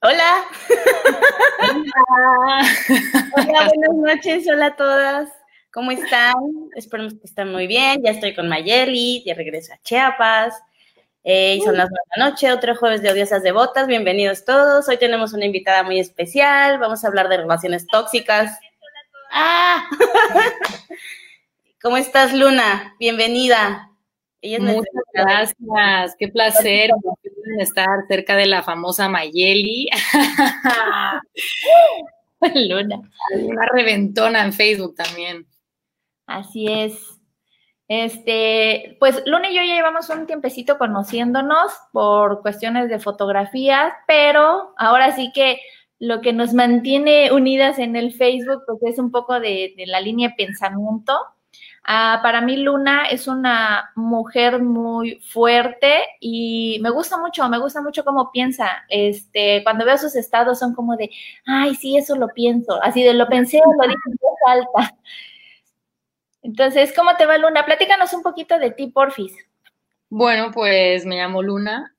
Hola. Hola. Hola, buenas noches. Hola a todas. ¿Cómo están? Esperemos que estén muy bien. Ya estoy con Mayeli, ya regreso a Chiapas. Eh, son las nueve de la noche, otro jueves de Odiosas Devotas. Bienvenidos todos. Hoy tenemos una invitada muy especial. Vamos a hablar de relaciones tóxicas. ¡Ah! ¿Cómo estás, Luna? Bienvenida. Muchas gracias, qué placer estar cerca de la famosa Mayeli. Luna, una reventona en Facebook también. Así es. Este, pues Luna y yo ya llevamos un tiempecito conociéndonos por cuestiones de fotografía, pero ahora sí que lo que nos mantiene unidas en el Facebook, pues es un poco de, de la línea de pensamiento Ah, para mí Luna es una mujer muy fuerte y me gusta mucho, me gusta mucho cómo piensa. Este, cuando veo sus estados son como de, ay, sí, eso lo pienso. Así de lo pensé, lo dije en voz. Entonces, ¿cómo te va Luna? Platícanos un poquito de ti, porfis. Bueno, pues me llamo Luna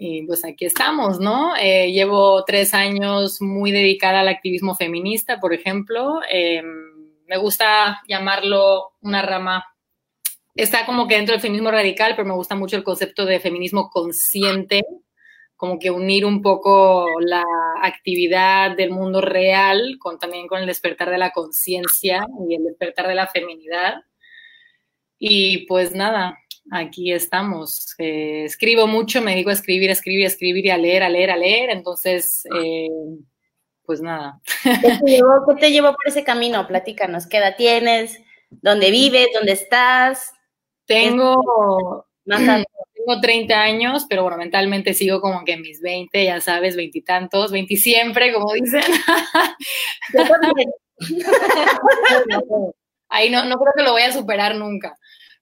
y pues aquí estamos, ¿no? Eh, llevo tres años muy dedicada al activismo feminista, por ejemplo. Eh, me gusta llamarlo una rama, está como que dentro del feminismo radical, pero me gusta mucho el concepto de feminismo consciente, como que unir un poco la actividad del mundo real con también con el despertar de la conciencia y el despertar de la feminidad. Y pues nada, aquí estamos. Eh, escribo mucho, me digo a escribir, a escribir, escribir y a leer, a leer, a leer. Entonces, eh, pues nada. ¿Qué te, llevó, por ese camino? Platícanos, ¿qué edad tienes? ¿Dónde vives? ¿Dónde estás? Tengo, tengo 30 años, pero bueno, mentalmente sigo como que en mis 20, ya sabes, veintitantos, 20 siempre, como dicen. Ahí no, no creo que lo voy a superar nunca,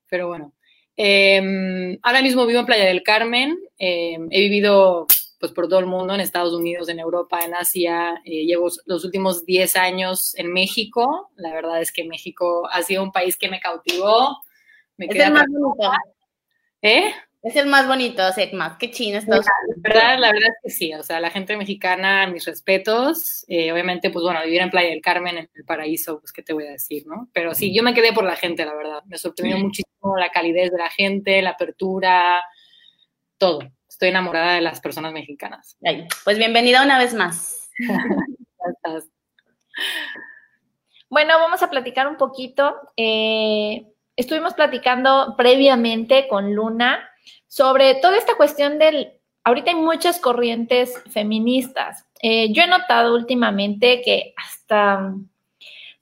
pero bueno. Em, ahora mismo vivo en Playa del Carmen, em, he vivido pues por todo el mundo, en Estados Unidos, en Europa, en Asia. Eh, llevo los últimos 10 años en México. La verdad es que México ha sido un país que me cautivó. Me es el más bonito. ¿Eh? Es el más bonito, Segma. Qué chino Estados Unidos. La verdad, la verdad es que sí. O sea, la gente mexicana, mis respetos. Eh, obviamente, pues bueno, vivir en Playa del Carmen, en el paraíso, pues qué te voy a decir, ¿no? Pero sí, yo me quedé por la gente, la verdad. Me sorprendió muchísimo la calidez de la gente, la apertura, todo estoy enamorada de las personas mexicanas. pues bienvenida una vez más. bueno, vamos a platicar un poquito. Eh, estuvimos platicando previamente con Luna sobre toda esta cuestión del... Ahorita hay muchas corrientes feministas. Eh, yo he notado últimamente que hasta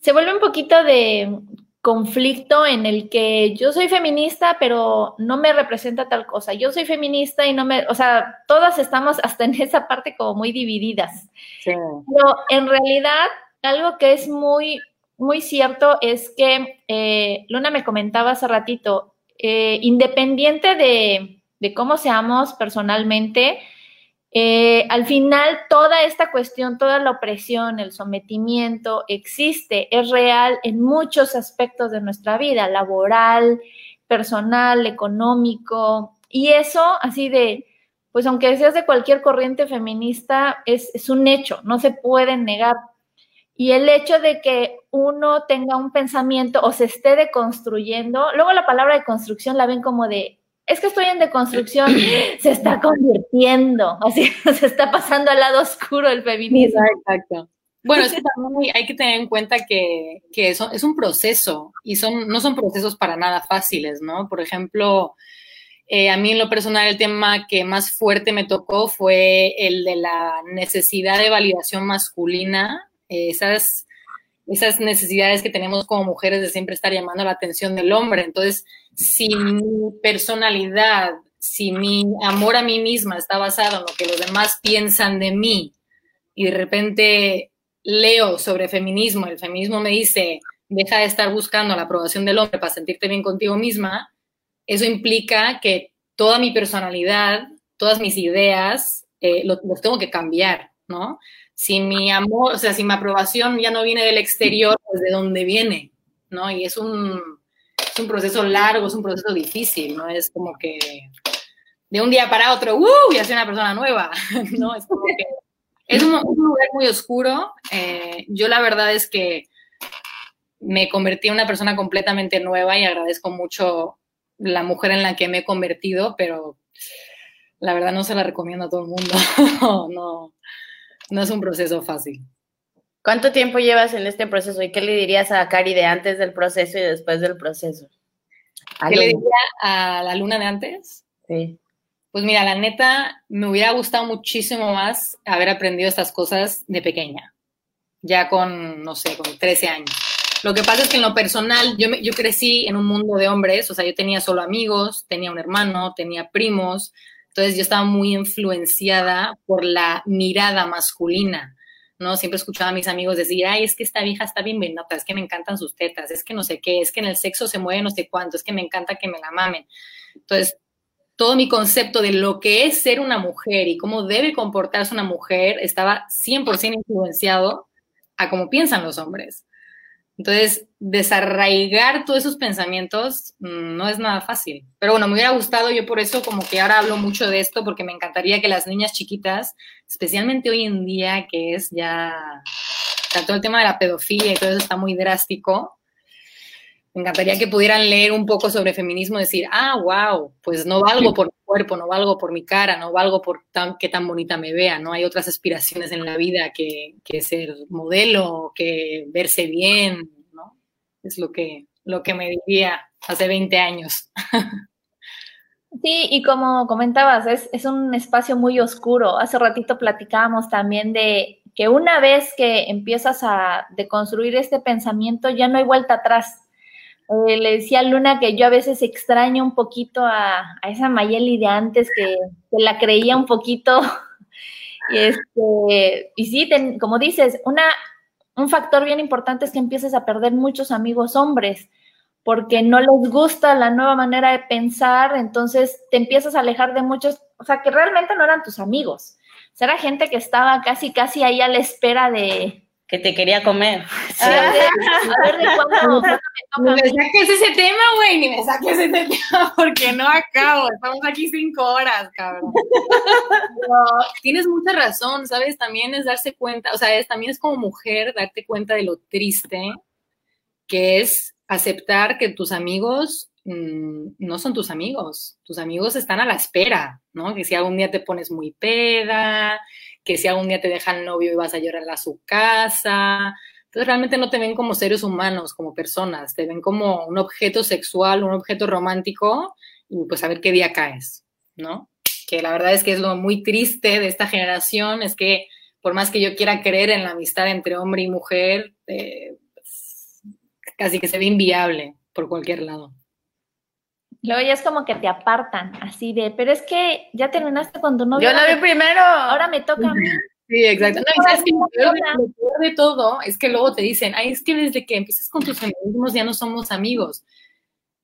se vuelve un poquito de conflicto en el que yo soy feminista, pero no me representa tal cosa. Yo soy feminista y no me, o sea, todas estamos hasta en esa parte como muy divididas. Pero en realidad, algo que es muy, muy cierto es que eh, Luna me comentaba hace ratito, eh, independiente de, de cómo seamos personalmente, eh, al final, toda esta cuestión, toda la opresión, el sometimiento existe, es real en muchos aspectos de nuestra vida, laboral, personal, económico, y eso así de, pues aunque seas de cualquier corriente feminista, es, es un hecho, no se puede negar. Y el hecho de que uno tenga un pensamiento o se esté deconstruyendo, luego la palabra de construcción la ven como de es que estoy en deconstrucción, se está convirtiendo, así se está pasando al lado oscuro del feminismo. Exacto. Bueno, es que también hay que tener en cuenta que, que eso es un proceso y son, no son procesos para nada fáciles, ¿no? Por ejemplo, eh, a mí en lo personal el tema que más fuerte me tocó fue el de la necesidad de validación masculina, eh, esas, esas necesidades que tenemos como mujeres de siempre estar llamando la atención del hombre. Entonces, si mi personalidad, si mi amor a mí misma está basado en lo que los demás piensan de mí y de repente leo sobre feminismo, el feminismo me dice, deja de estar buscando la aprobación del hombre para sentirte bien contigo misma, eso implica que toda mi personalidad, todas mis ideas, eh, los tengo que cambiar, ¿no? Si mi amor, o sea, si mi aprobación ya no viene del exterior, pues de dónde viene, ¿no? Y es un, es un proceso largo, es un proceso difícil, ¿no? Es como que de un día para otro, ¡uh! Ya soy una persona nueva, ¿no? Es como que es un, lugar muy oscuro. Eh, yo la verdad es que me convertí en una persona completamente nueva y agradezco mucho la mujer en la que me he convertido, pero la verdad no se la recomiendo a todo el mundo. no, no es un proceso fácil. ¿Cuánto tiempo llevas en este proceso y qué le dirías a Cari de antes del proceso y después del proceso? ¿Qué le diría a la luna de antes? Sí. Pues mira, la neta, me hubiera gustado muchísimo más haber aprendido estas cosas de pequeña, ya con, no sé, con 13 años. Lo que pasa es que en lo personal, yo, yo crecí en un mundo de hombres, o sea, yo tenía solo amigos, tenía un hermano, tenía primos, entonces yo estaba muy influenciada por la mirada masculina. ¿no? Siempre escuchaba a mis amigos decir, ay, es que esta vieja está bien venota, es que me encantan sus tetas, es que no sé qué, es que en el sexo se mueve no sé cuánto, es que me encanta que me la mamen. Entonces, todo mi concepto de lo que es ser una mujer y cómo debe comportarse una mujer estaba 100% influenciado a cómo piensan los hombres. Entonces, desarraigar todos esos pensamientos mm, no es nada fácil. Pero bueno, me hubiera gustado, yo por eso como que ahora hablo mucho de esto, porque me encantaría que las niñas chiquitas, especialmente hoy en día, que es ya, todo el tema de la pedofilia y todo eso está muy drástico, me encantaría que pudieran leer un poco sobre feminismo y decir, ah, wow, pues no valgo por mi cuerpo, no valgo por mi cara, no valgo por tan, que tan bonita me vea, ¿no? Hay otras aspiraciones en la vida que, que ser modelo, que verse bien, ¿no? Es lo que, lo que me diría hace 20 años. Sí, y como comentabas, es, es un espacio muy oscuro. Hace ratito platicábamos también de que una vez que empiezas a deconstruir este pensamiento, ya no hay vuelta atrás eh, le decía a Luna que yo a veces extraño un poquito a, esa Mayeli de antes que, la creía un poquito. y, este, y sí, como dices, una, un factor bien importante es que empieces a perder muchos amigos hombres porque no les gusta la nueva manera de pensar, entonces te empiezas a alejar de muchos, o sea, que realmente no eran tus amigos. O sea, era gente que estaba casi, casi ahí a la espera de, que te quería comer. Sí. A ver, ¿de cuándo, Ni me saques ese tema, güey, ni me saques ese tema porque no acabo. Estamos aquí cinco horas, cabrón. tienes mucha razón, ¿sabes? También es darse cuenta, o sea, es, también es como mujer darte cuenta de lo triste que es aceptar que tus amigos mm, no son tus amigos. Tus amigos están a la espera, ¿no? Que si algún día te pones muy peda, que si algún día te deja el novio y vas a llorar a su casa. Entonces realmente no te ven como seres humanos, como personas, te ven como un objeto sexual, un objeto romántico y pues a ver qué día caes, ¿no? Que la verdad es que es lo muy triste de esta generación, es que por más que yo quiera creer en la amistad entre hombre y mujer, eh, pues, casi que se ve inviable por cualquier lado. Luego ya es como que te apartan, así de, pero es que ya terminaste con tu novio. Yo lo vi primero. Ahora me toca a mí. Sí, exacto. No, y lo, peor, de todo es que luego te dicen, ay, es que desde que empiezas con tus amigos ya no somos amigos.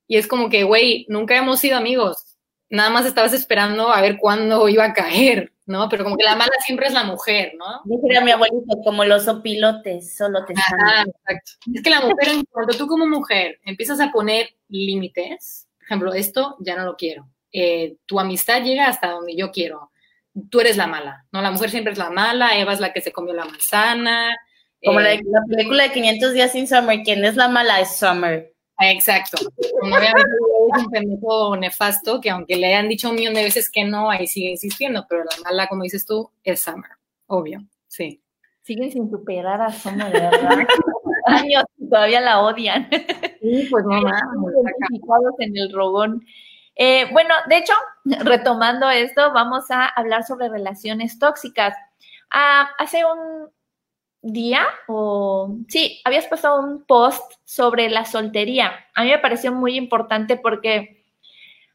Y es como que, güey, nunca hemos sido amigos. Nada más estabas esperando a ver cuándo iba a caer, ¿no? Pero como que la mala siempre es la mujer, ¿no? Dice a mi abuelito, como los opilotes, solo te Ajá, exacto. Es que la mujer, cuando tú como mujer empiezas a poner límites, ejemplo, esto ya no lo quiero. Eh, tu amistad llega hasta donde yo quiero. Tú eres la mala, ¿no? La mujer siempre es la mala, Eva es la que se comió la manzana. Como la, eh, película de 500 días sin Summer, quien es la mala es Summer. Exacto. Obviamente es un pendejo nefasto que aunque le hayan dicho un millón de veces que no, ahí sigue insistiendo, pero la mala, como dices tú, es Summer, obvio, sí. Siguen sin superar a Summer, verdad. años todavía la odian. Sí, pues no en el rogón. Eh, bueno, de hecho, retomando esto, vamos a hablar sobre relaciones tóxicas. Ah, hace un día, o sí, habías puesto un post sobre la soltería. A mí me pareció muy importante porque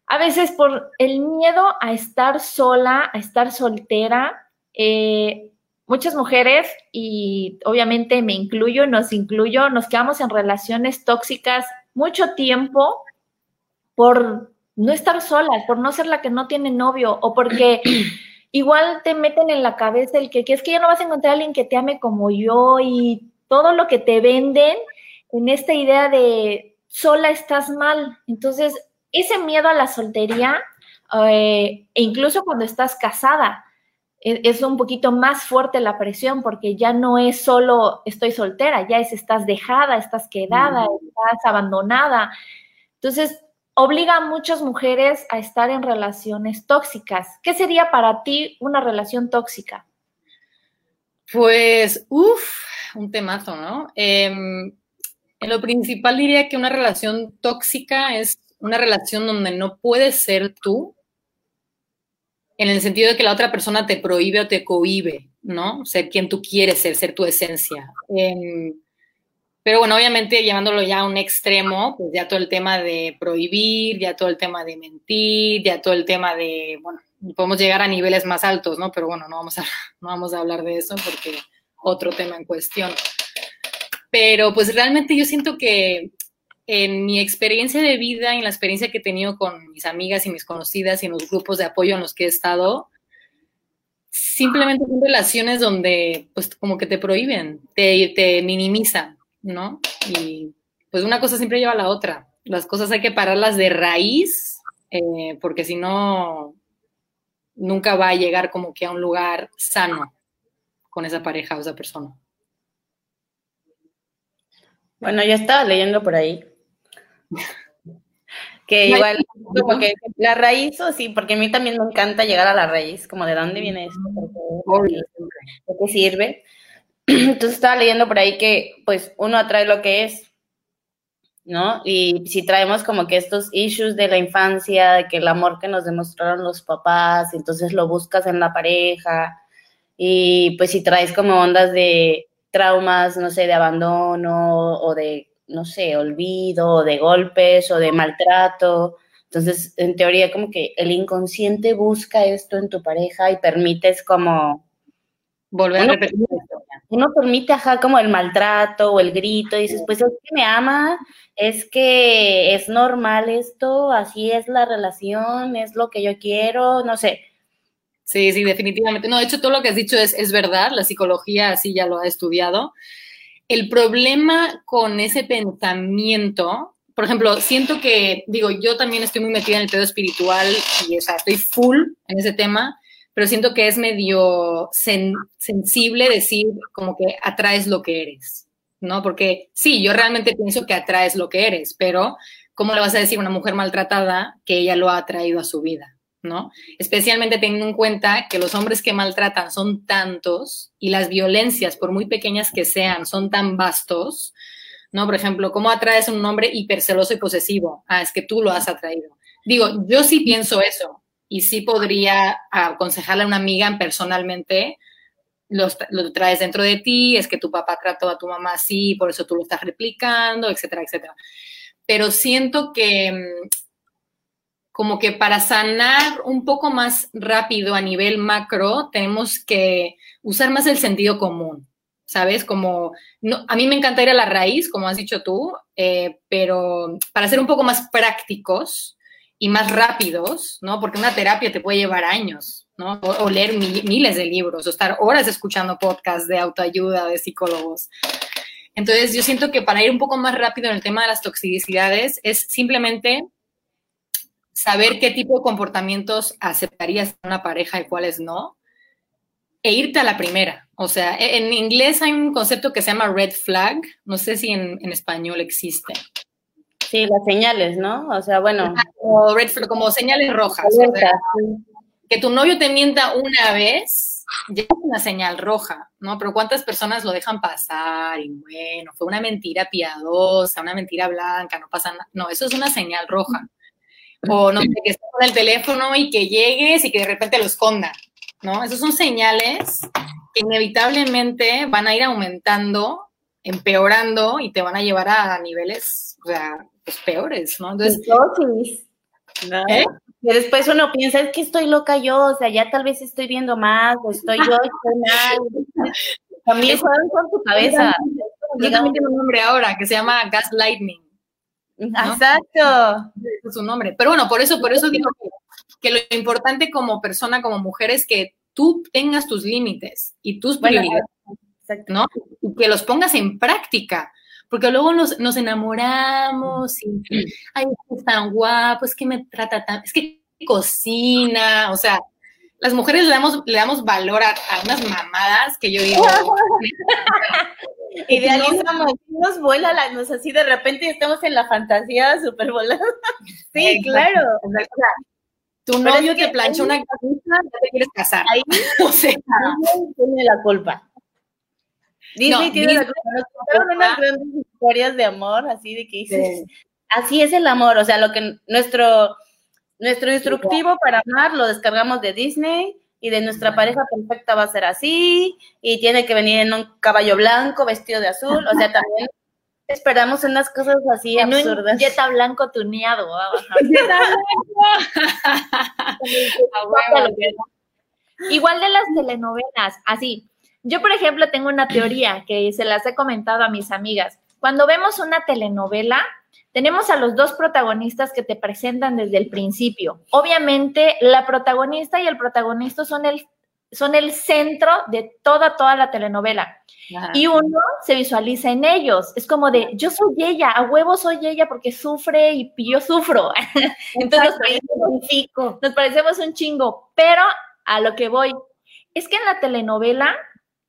a veces por el miedo a estar sola, a estar soltera, eh, muchas mujeres, y obviamente me incluyo, nos incluyo, nos quedamos en relaciones tóxicas mucho tiempo por no estar solas, por no ser la que no tiene novio o porque igual te meten en la cabeza el que, que es que ya no vas a encontrar a alguien que te ame como yo y todo lo que te venden en esta idea de sola estás mal. Entonces, ese miedo a la soltería, eh, e incluso cuando estás casada, es un poquito más fuerte la presión porque ya no es solo estoy soltera, ya es estás dejada, estás quedada, estás abandonada. Entonces, obliga a muchas mujeres a estar en relaciones tóxicas. ¿Qué sería para ti una relación tóxica? Pues, uff, un temazo, ¿no? Em, en lo principal diría que una relación tóxica es una relación donde no puedes ser tú, en el sentido de que la otra persona te prohíbe o te cohíbe, ¿no? Ser quien tú quieres ser, ser tu esencia. Em, pero bueno, obviamente llevándolo ya a un extremo, pues ya todo el tema de prohibir, ya todo el tema de mentir, ya todo el tema de, bueno, podemos llegar a niveles más altos, ¿no? Pero bueno, no vamos a, no vamos a hablar de eso porque otro tema en cuestión. Pero pues realmente yo siento que en mi experiencia de vida, en la experiencia que he tenido con mis amigas y mis conocidas y en los grupos de apoyo en los que he estado, simplemente son relaciones donde pues como que te prohíben, te, te minimizan, ¿no? Y pues una cosa siempre lleva a la otra. Las cosas hay que pararlas de raíz, eh, porque si no, nunca va a llegar como que a un lugar sano con esa pareja o esa persona. Bueno, yo estaba leyendo por ahí que igual, como que la raíz, o sí, porque a mí también me encanta llegar a la raíz, como de dónde viene esto, ¿de qué sirve? Entonces estaba leyendo por ahí que pues uno atrae lo que es, ¿no? Y si traemos como que estos issues de la infancia, de que el amor que nos demostraron los papás, entonces lo buscas en la pareja, y pues si traes como ondas de traumas, no sé, de abandono o de, no sé, olvido, o de golpes o de maltrato, entonces en teoría como que el inconsciente busca esto en tu pareja y permites como volver a repetir uno permite, ajá, como el maltrato o el grito, y dices, pues es que me ama, es que es normal esto, así es la relación, es lo que yo quiero, no sé. Sí, sí, definitivamente. No, de hecho, todo lo que has dicho es, es verdad, la psicología así ya lo ha estudiado. El problema con ese pensamiento, por ejemplo, siento que, digo, yo también estoy muy metida en el pedo espiritual y, o sea, estoy full en ese tema, pero siento que es medio sensible decir como que atraes lo que eres, ¿no? Porque sí, yo realmente pienso que atraes lo que eres, pero ¿cómo le vas a decir a una mujer maltratada que ella lo ha atraído a su vida? ¿No? Especialmente teniendo en cuenta que los hombres que maltratan son tantos y las violencias, por muy pequeñas que sean, son tan vastos, ¿no? Por ejemplo, ¿cómo atraes a un hombre hiperceloso y posesivo? Ah, es que tú lo has atraído. Digo, yo sí pienso eso, y sí podría aconsejarle a una amiga personalmente, lo, traes dentro de ti, es que tu papá trató a tu mamá así, por eso tú lo estás replicando, etcétera, etcétera. Pero siento que mm, como que para sanar un poco más rápido a nivel macro, tenemos que usar más el sentido común, ¿sabes? Como, a mí me encanta ir a la raíz, como has dicho tú, eh, pero para ser un poco más prácticos, y más rápidos, ¿no? Porque una terapia te puede llevar años, ¿no? O, leer miles de libros, o estar horas escuchando podcasts de autoayuda, de psicólogos. Entonces, yo siento que para ir un poco más rápido en el tema de las toxicidades es simplemente saber qué tipo de comportamientos aceptarías en una pareja y cuáles no, e irte a la primera. O sea, e, en inglés hay un concepto que se llama red flag, no sé si en, en español existe. Sí, las señales, ¿no? O sea, bueno. Como, como señales rojas. que tu novio te mienta una vez, ya es una señal roja, ¿no? Pero ¿cuántas personas lo dejan pasar? Y bueno, fue una mentira piadosa, una mentira blanca, no pasa nada. No, eso es una señal roja. O no sé, que estés con el teléfono y que llegues y que de repente lo esconda, ¿no? Esos son señales que inevitablemente van a ir aumentando, empeorando y te van a llevar a niveles, o sea, pues, peores, ¿no? Entonces, ¿Eh? después uno piensa, es que estoy loca yo, o sea, ya tal vez estoy viendo más, o estoy yo, estoy mal. También juegan con tu cabeza. Yo también tengo un nombre ahora que se llama gaslighting. Exacto. Ese es su nombre. Pero bueno, por eso, por eso digo que, que lo importante como persona, como mujer, es que tú tengas tus límites y tus Bueno, prioridades, Exacto. ¿no? Y que los pongas en práctica. Porque luego nos, nos enamoramos y, ay, es tan guapo, es que me trata tan, es que cocina, o sea, las mujeres le damos, le damos valor a, a unas mamadas que yo digo, Idealizamos, nos vuela la, nos así de repente estamos en la fantasía súper volada. Sí, claro. O sea, tu novio es que te planchó ahí- una camisa, ya te quieres casar. Ahí O sea, tiene la culpa. Disney No, tiene la Disney culpa. Nos contaron culpa. unas grandes historias de amor, así de que dices, así es el amor, o sea, lo que nuestro, nuestro instructivo para amar lo descargamos de Disney y de nuestra pareja perfecta va a ser así y tiene que venir en un caballo blanco vestido de azul, o sea, también esperamos unas cosas así En un absurdas. Jetta blanco tuneado. Igual de las telenovelas, así. Yo, por ejemplo, tengo una teoría que se las he comentado a mis amigas. Cuando vemos una telenovela, tenemos a los dos protagonistas que te presentan desde el principio. Obviamente, la protagonista y el protagonista son el, son el centro de toda, toda la telenovela. Ajá. Y uno se visualiza en ellos. Es como de, yo soy ella, a huevo soy ella porque sufre y yo sufro. Entonces nos identifico. nos parecemos un chingo, pero a lo que voy es que en la telenovela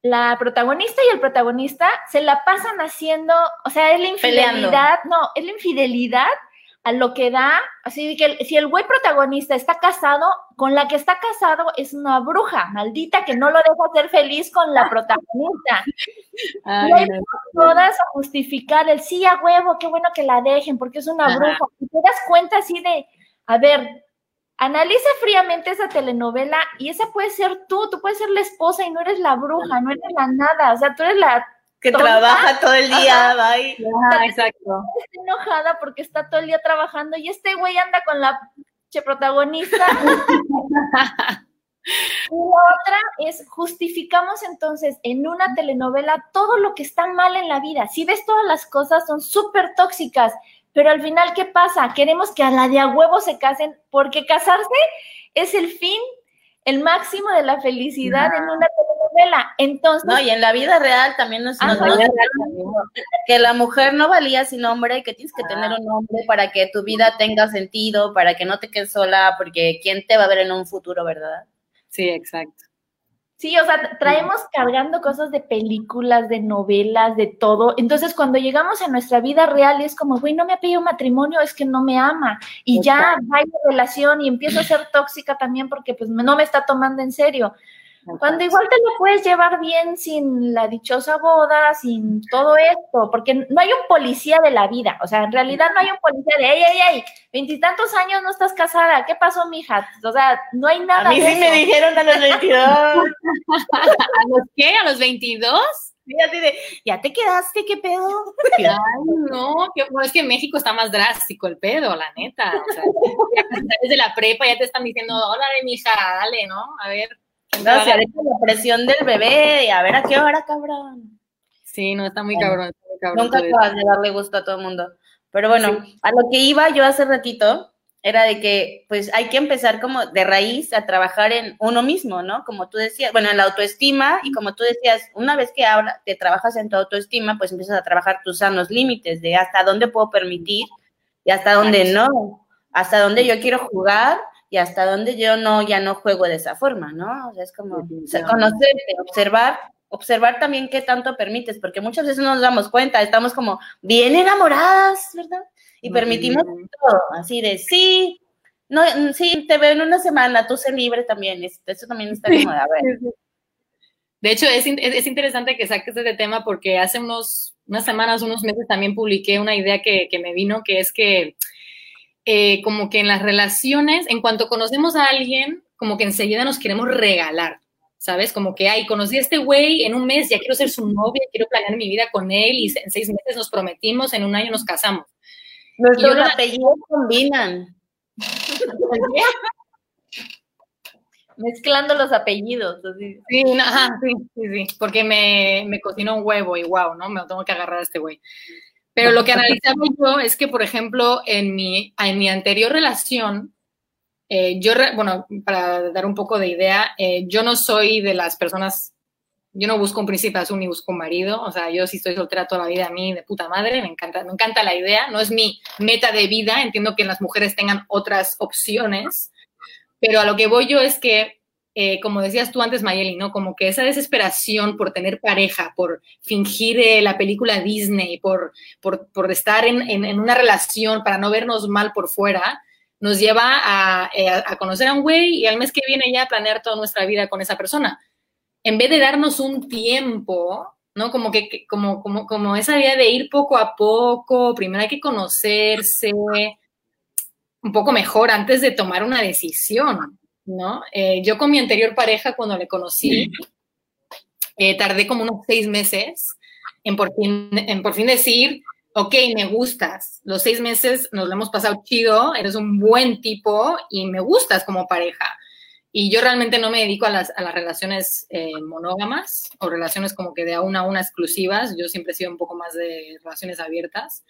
la protagonista y el protagonista se la pasan haciendo, o sea, es la infidelidad, no, es la infidelidad a lo que da, así que el- si el güey protagonista está casado, con la que está casado es una bruja maldita que no lo deja ser feliz con la protagonista. Ay, Y no. todas a justificar el sí a huevo, qué bueno que la dejen porque es una Ajá. bruja. Y te das cuenta así de, a ver, analiza fríamente esa telenovela y esa puede ser tú, tú puedes ser la esposa y no eres la bruja, no eres la nada, o sea, tú eres la Que tonta, trabaja todo el día, bye. Ajá, exacto. está enojada porque está todo el día trabajando y este güey anda con la che protagonista. Y la otra es, justificamos entonces en una telenovela todo lo que está mal en la vida. Si ves todas las cosas, son súper tóxicas, pero al final, ¿qué pasa? Queremos que a la de a huevo se casen porque casarse es el fin, el máximo de la felicidad en una telenovela. Entonces, No, y en la vida real también nos, nos Ajá. que la mujer no valía sin hombre y que tienes que tener un hombre para que tu vida tenga sentido, para que no te quedes sola, porque quién te va a ver en un futuro, ¿verdad? Sí, exacto. Sí, o sea, traemos cargando cosas de películas, de novelas, de todo. Entonces, cuando llegamos a nuestra vida real, es como, güey, no me ha pedido matrimonio, es que no me ama. Y ya va la relación y empiezo a ser tóxica también porque pues no me está tomando en serio. Cuando igual te lo puedes llevar bien sin la dichosa boda, sin todo esto, porque no hay un policía de la vida, o sea, en realidad no hay un policía de, ey, ey, ey, veintitantos años no estás casada, ¿qué pasó, mija? O sea, no hay nada A mí de sí me dijeron a los 22. ¿A los qué? ¿A los 22? Sí, así de, ya te quedaste, ¿qué pedo? Ay, no, que, bueno, es que en México está más drástico el pedo, la neta. O sea, ya desde la prepa ya te están diciendo, hola, mija, dale, ¿no? A ver. ¿Quién te va No, se la presión del bebé y a ver a qué hora, cabrón. Sí, no, está muy Bueno, cabrón. está muy cabrón Nunca acabas de darle gusto a todo el mundo. Pero bueno, a lo que iba yo hace ratito era de que pues hay que empezar como de raíz a trabajar en uno mismo, ¿no? Como tú decías, bueno, en la autoestima y como tú decías, una vez que habla, te trabajas en tu autoestima, pues empiezas a trabajar tus sanos límites de hasta dónde puedo permitir y hasta dónde no, hasta dónde yo quiero jugar y hasta dónde yo no, ya no juego de esa forma, ¿no? O sea, es como conocerte, observar, observar también qué tanto permites, porque muchas veces no nos damos cuenta, estamos como bien enamoradas, ¿verdad? Y permitimos todo, así de sí, no, mm, sí, te veo en una semana, tú sé libre también, es- eso también está como de, a ver, De hecho, es, es, es interesante que saques este tema porque hace unos, unas semanas, unos meses también publiqué una idea que, que me vino, que es que eh, como que en las relaciones, en cuanto conocemos a alguien, como que enseguida nos queremos regalar, ¿sabes? Como que, ay, conocí a este güey en un mes, ya quiero ser su novia, quiero planear mi vida con él y en seis meses nos prometimos, en un año nos casamos. nuestros yo la- apellidos combinan. Mezclando los apellidos. Así. Sí, no, ajá, sí, sí, sí, porque me, me cocinó un huevo y wow, ¿no? Me lo tengo que agarrar a este güey. Pero lo que analizaba yo es que, por ejemplo, en mi, en mi anterior relación, eh, yo, bueno, para dar un poco de idea, eh, yo no soy de las personas, yo no busco un príncipe azul ni busco un marido, o sea, yo sí estoy soltera toda la vida a mí de puta madre, me encanta, me encanta la idea, no es mi meta de vida, entiendo que las mujeres tengan otras opciones, pero a lo que voy yo es que, eh, como decías tú antes, Mayeli, ¿no? Como que esa desesperación por tener pareja, por fingir eh, la película Disney, por, por, por estar en, en, en una relación para no vernos mal por fuera, nos lleva a, eh, a conocer a un güey y al mes que viene ya planear toda nuestra vida con esa persona. En vez de darnos un tiempo, ¿no? Como que- como, como, como esa idea de ir poco a poco, primero hay que conocerse un poco mejor antes de tomar una decisión, ¿no? Eh, yo con mi anterior pareja, cuando le conocí, eh, tardé como unos seis meses en por fin, en por fin decir, ok, me gustas. Los seis meses nos lo hemos pasado chido, eres un buen tipo y me gustas como pareja. Y yo realmente no me dedico a las, a las relaciones eh, monógamas o relaciones como que de a una a una exclusivas. Yo siempre he sido un poco más de relaciones abiertas.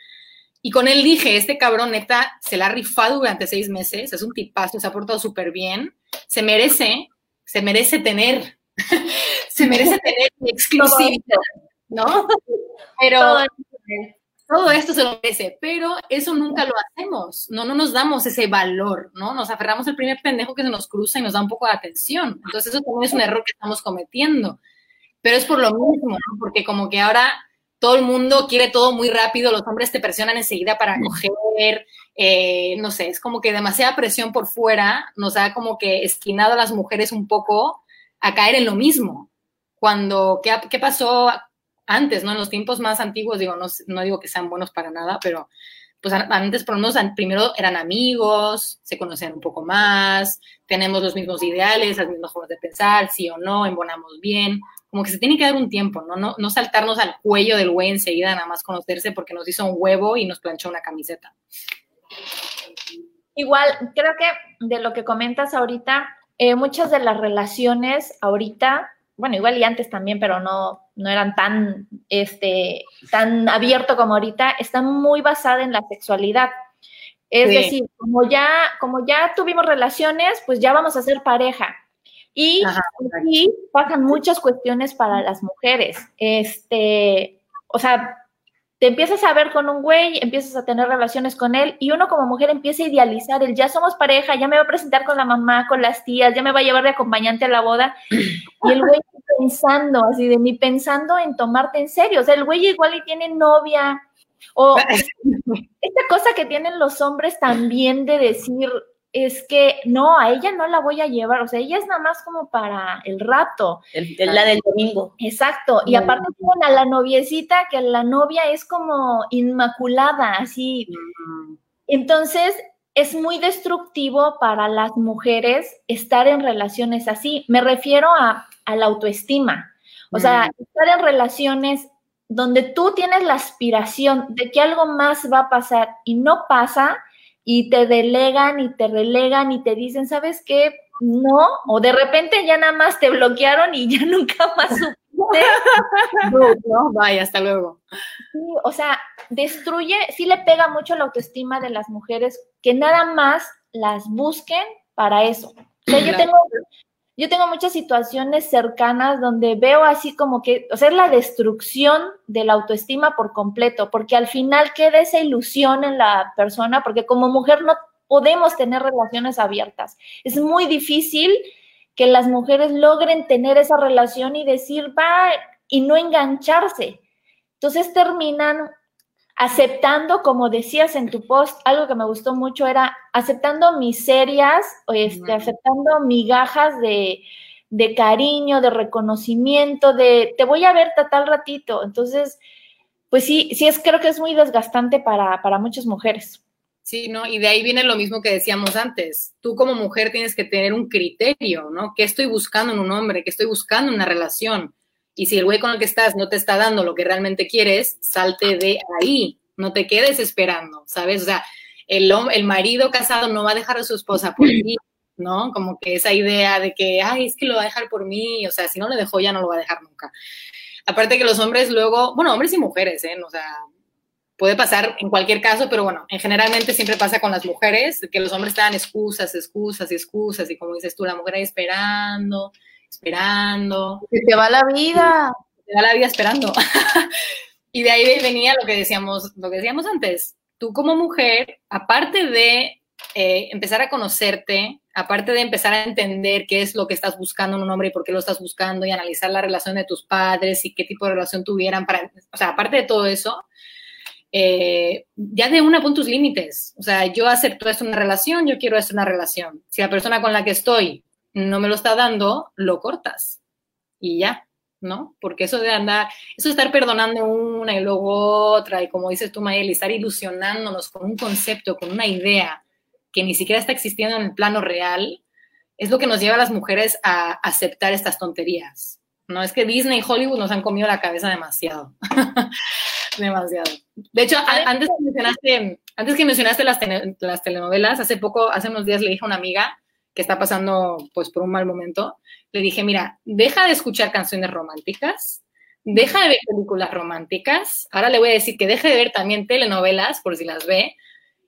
Y con él dije, este cabrón neta se la ha rifado durante seis meses, es un tipazo, se ha portado súper bien, se merece, se merece tener, se merece tener exclusividad, ¿no? Pero Todo esto se lo merece, pero eso nunca lo hacemos, no, no nos damos ese valor, ¿no? Nos aferramos al primer pendejo que se nos cruza y nos da un poco de atención. Entonces eso también es un error que estamos cometiendo. Pero es por lo mismo, ¿no? Porque como que ahora todo el mundo quiere todo muy rápido, los hombres te presionan enseguida para coger, eh, no sé, es como que demasiada presión por fuera nos ha como que esquinado a las mujeres un poco a caer en lo mismo. Cuando, ¿qué, qué pasó antes, ¿no? En los tiempos más antiguos, digo, no, no digo que sean buenos para nada, pero pues antes por lo menos primero eran amigos, se conocían un poco más, tenemos los mismos ideales, las mismas formas de pensar, sí o no, embonamos bien, como que se tiene que dar un tiempo, ¿no? No, no saltarnos al cuello del güey enseguida, nada más conocerse porque nos hizo un huevo y nos planchó una camiseta. Igual, creo que de lo que comentas ahorita, eh, muchas de las relaciones ahorita, bueno, igual y antes también, pero no, no eran tan, este, tan abierto como ahorita, están muy basadas en la sexualidad. Es Sí. decir, como ya, como ya tuvimos relaciones, pues ya vamos a ser pareja. Y Ajá, aquí pasan muchas cuestiones para las mujeres. Este, o sea, te empiezas a ver con un güey, empiezas a tener relaciones con él y uno como mujer empieza a idealizar el ya somos pareja, ya me va a presentar con la mamá, con las tías, ya me va a llevar de acompañante a la boda. Y el güey pensando, así de ni pensando en tomarte en serio. O sea, el güey igual y tiene novia. O esta cosa que tienen los hombres también de decir, es que no, a ella no la voy a llevar, o sea, ella es nada más como para el rato. El- el- la del domingo. Exacto, y aparte tienen a la noviecita, que la novia es como inmaculada, así. Entonces, es muy destructivo para las mujeres estar en relaciones así. Me refiero a, a la autoestima. O sea, estar en relaciones donde tú tienes la aspiración de que algo más va a pasar y no pasa, y te delegan y te relegan y te dicen, ¿sabes qué? No, o de repente ya nada más te bloquearon y ya nunca más supiste. No, vaya, hasta luego. Sí, o sea, destruye, sí le pega mucho la autoestima de las mujeres que nada más las busquen para eso. O sea, yo tengo, yo tengo muchas situaciones cercanas donde veo así como que, o sea, es la destrucción de la autoestima por completo, porque al final queda esa ilusión en la persona, porque como mujer no podemos tener relaciones abiertas. Es muy difícil que las mujeres logren tener esa relación y decir, va, y no engancharse. Entonces terminan aceptando, como decías en tu post, algo que me gustó mucho era aceptando miserias, este, aceptando migajas de, de cariño, de reconocimiento, de te voy a ver tal ratito. Entonces, pues sí, sí es, creo que es muy desgastante para, para muchas mujeres. Sí, ¿no? Y de ahí viene lo mismo que decíamos antes. Tú como mujer tienes que tener un criterio, ¿no? ¿Qué estoy buscando en un hombre? ¿Qué estoy buscando en una relación? Y si el güey con el que estás no te está dando lo que realmente quieres, salte de ahí, no te quedes esperando, ¿sabes? O sea, el, el marido casado no va a dejar a su esposa por ti, ¿no? Como que esa idea de que, ay, es que lo va a dejar por mí, o sea, si no le dejó ya no lo va a dejar nunca. Aparte que los hombres luego, bueno, hombres y mujeres, ¿eh? O sea, puede pasar en cualquier caso, pero bueno, en generalmente siempre pasa con las mujeres, que los hombres te dan excusas, excusas y excusas, y como dices tú, la mujer ahí esperando, esperando. Se te va la vida. Se te va la vida esperando. y de ahí venía lo que decíamos, lo que decíamos antes. Tú como mujer, aparte de eh, empezar a conocerte, aparte de empezar a entender qué es lo que estás buscando en un hombre y por qué lo estás buscando y analizar la relación de tus padres y qué tipo de relación tuvieran para, o sea, aparte de todo eso, eh, ya de una pon tus límites. O sea, yo acepto esto una relación, yo quiero esto una relación. Si la persona con la que estoy no me lo está dando, lo cortas. Y ya, ¿no? Porque eso de andar, eso de estar perdonando una y luego otra, y como dices tú, Mayeli, estar ilusionándonos con un concepto, con una idea que ni siquiera está existiendo en el plano real, es lo que nos lleva a las mujeres a aceptar estas tonterías. No es que Disney y Hollywood nos han comido la cabeza demasiado. demasiado. De hecho, antes que mencionaste, antes que mencionaste las, las, telenovelas, hace poco, hace unos días le dije a una amiga que está pasando pues por un mal momento, le dije, mira, deja de escuchar canciones románticas, deja de ver películas románticas, ahora le voy a decir que deje de ver también telenovelas, por si las ve,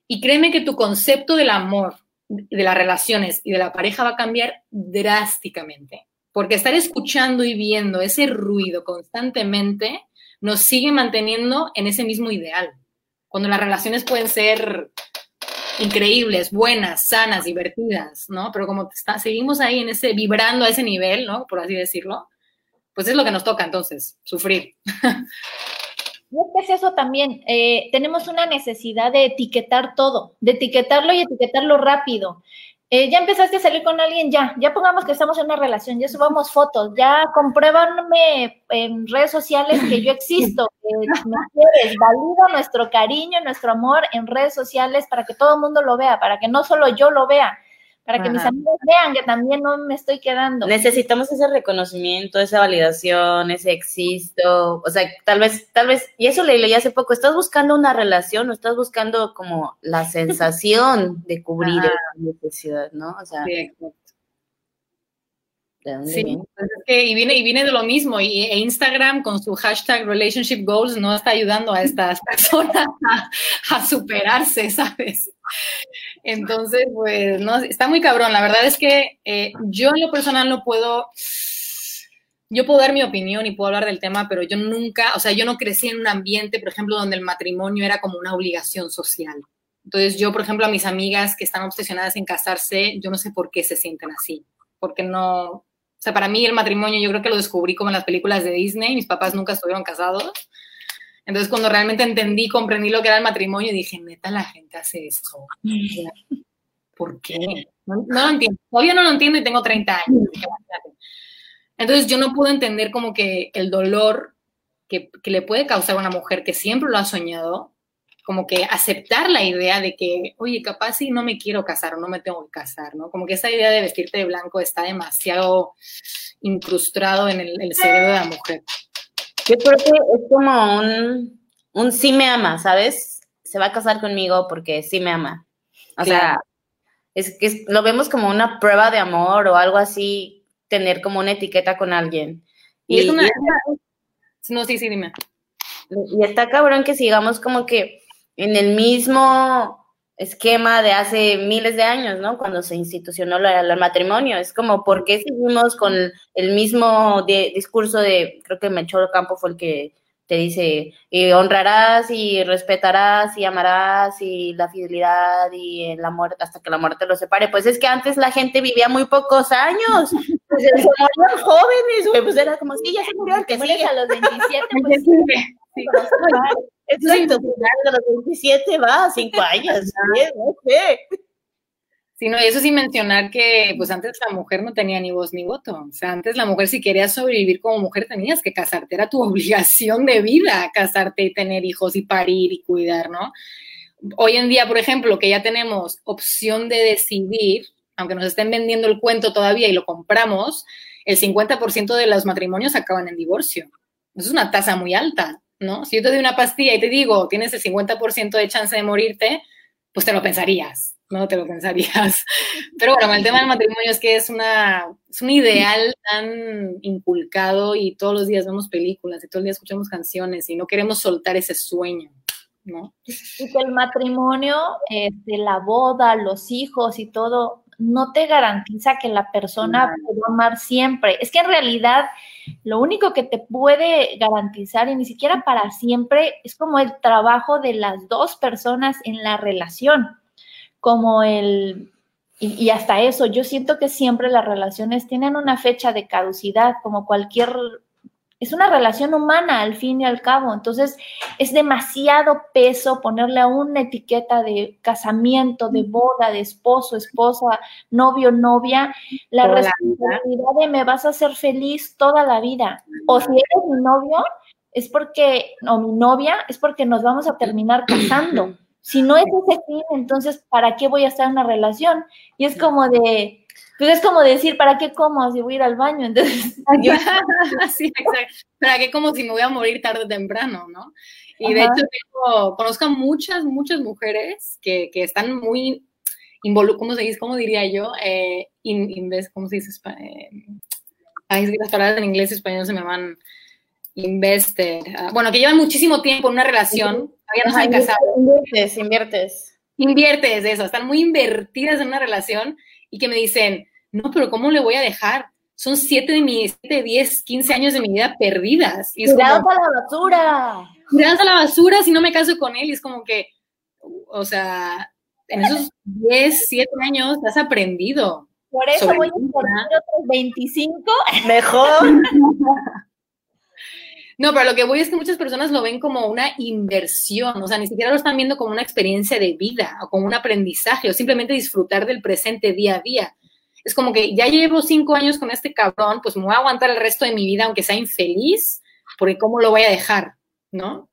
y créeme que tu concepto del amor, de las relaciones y de la pareja va a cambiar drásticamente. Porque estar escuchando y viendo ese ruido constantemente nos sigue manteniendo en ese mismo ideal. Cuando las relaciones pueden ser increíbles, buenas, sanas, divertidas, ¿no? Pero como está, seguimos ahí en ese, vibrando a ese nivel, ¿no? Por así decirlo, pues es lo que nos toca entonces, sufrir. Que es eso también, eh, tenemos una necesidad de etiquetar todo, de etiquetarlo y etiquetarlo rápido. Eh, ya empezaste a salir con alguien, ya, ya pongamos que estamos en una relación, ya subamos fotos, ya compruébanme en redes sociales que yo existo, que quieres, valido nuestro cariño, nuestro amor en redes sociales para que todo el mundo lo vea, para que no solo yo lo vea, para que mis amigos vean que también no me estoy quedando. Necesitamos ese reconocimiento, esa validación, ese existo, o sea, tal vez, tal vez, y eso le leí hace poco, estás buscando una relación o estás buscando como la sensación de cubrir esa necesidad, ¿no? O sea, sí, sí, pues es que, y viene, y viene de lo mismo, y e Instagram con su hashtag relationship goals no está ayudando a estas personas a, superarse, ¿sabes? Entonces, pues, no, está muy cabrón. La verdad es que eh, yo en lo personal no puedo, yo puedo dar mi opinión y puedo hablar del tema, pero yo nunca, o sea, yo no crecí en un ambiente, por ejemplo, donde el matrimonio era como una obligación social. Entonces, yo, por ejemplo, a mis amigas que están obsesionadas en casarse, yo no sé por qué se sienten así, porque no, o sea, para mí el matrimonio yo creo que lo descubrí como en las películas de Disney, mis papás nunca estuvieron casados. Entonces cuando realmente entendí, comprendí lo que era el matrimonio, dije, neta, la gente hace eso. ¿Por qué? No, lo entiendo. Todavía no lo entiendo y tengo 30 años. Entonces yo no puedo entender como que el dolor que, que le puede causar a una mujer que siempre lo ha soñado, como que aceptar la idea de que, oye, capaz si no me quiero casar o no me tengo que casar, ¿no? Como que esa idea de vestirte de blanco está demasiado incrustado en el, cerebro de la mujer. Yo creo que es como un, un sí me ama, ¿sabes? Se va a casar conmigo porque sí me ama. O sea, es que lo vemos como una prueba de amor o algo así, tener como una etiqueta con alguien. Y, es una... No, sí, sí, dime. Y está cabrón que sigamos como que en el mismo esquema de hace miles de años, ¿no? Cuando se institucionó el matrimonio. Es como, ¿por qué seguimos con el mismo discurso de, creo que Melchor Campo fue el que te dice, y honrarás y respetarás y amarás y la fidelidad y el amor hasta que la muerte los separe. Pues es que antes la gente vivía muy pocos años, pues se morían jóvenes, güey, pues era como, sí, ya se murió el que sigue. a los 27, pues, sí. Exacto, a los 27 va, 5 años, no sé. Sí, no, y eso sin mencionar que pues antes la mujer no tenía ni voz ni voto. O sea, antes la mujer si querías sobrevivir como mujer tenías que casarte, era tu obligación de vida casarte y tener hijos y parir y cuidar, ¿no? Hoy en día, por ejemplo, que ya tenemos opción de decidir, aunque nos estén vendiendo el cuento todavía y lo compramos, el 50% de los matrimonios acaban en divorcio. Eso es una tasa muy alta, ¿no? Si yo te doy una pastilla y te digo, tienes el 50% de chance de morirte, pues te lo pensarías, ¿no? Te lo pensarías. Pero bueno, el tema del matrimonio es que es, una, es un ideal tan inculcado y todos los días vemos películas y todos los días escuchamos canciones y no queremos soltar ese sueño, ¿no? Y que el matrimonio, este, la boda, los hijos y todo, no te garantiza que la persona te va a amar siempre. Es que en realidad lo único que te puede garantizar, y ni siquiera para siempre, es como el trabajo de las dos personas en la relación, como el... Y, hasta eso, yo siento que siempre las relaciones tienen una fecha de caducidad, como cualquier es una relación humana al fin y al cabo. Entonces, es demasiado peso ponerle a una etiqueta de casamiento, de boda, de esposo, esposa, novio, novia, la responsabilidad de me vas a hacer feliz toda la vida. O si eres mi novio, es porque, o mi novia, es porque nos vamos a terminar casando. Si no es ese fin, entonces, ¿para qué voy a estar en una relación? Y es como de, pues es como decir, ¿para qué como si voy a ir al baño? Entonces, yo... sí, exacto. ¿Para qué como si me voy a morir tarde o temprano, no? Y de hecho, conozco a muchas, muchas mujeres que, que están muy involucradas, ¿cómo se dice? ¿Cómo diría yo? Eh, ¿Cómo se dice? Eh, ay, las palabras en inglés y español se me van invested. Ah, bueno, que llevan muchísimo tiempo en una relación, todavía no se han casado. Inviertes, inviertes. Inviertes, eso, están muy invertidas en una relación y que me dicen, no, pero ¿cómo le voy a dejar? Son siete de mis, siete, diez, quince años de mi vida perdidas. Y a la basura. Tirados a la basura si no me caso con él. Y es como que, o sea, en esos diez, siete años has aprendido. Por eso voy a poner otros 25. Mejor. No, pero lo que voy es que muchas personas lo ven como una inversión, o sea, ni siquiera lo están viendo como una experiencia de vida o como un aprendizaje o simplemente disfrutar del presente día a día. Es como que ya llevo cinco años con este cabrón, pues me voy a aguantar el resto de mi vida aunque sea infeliz, porque ¿cómo lo voy a dejar? ¿No?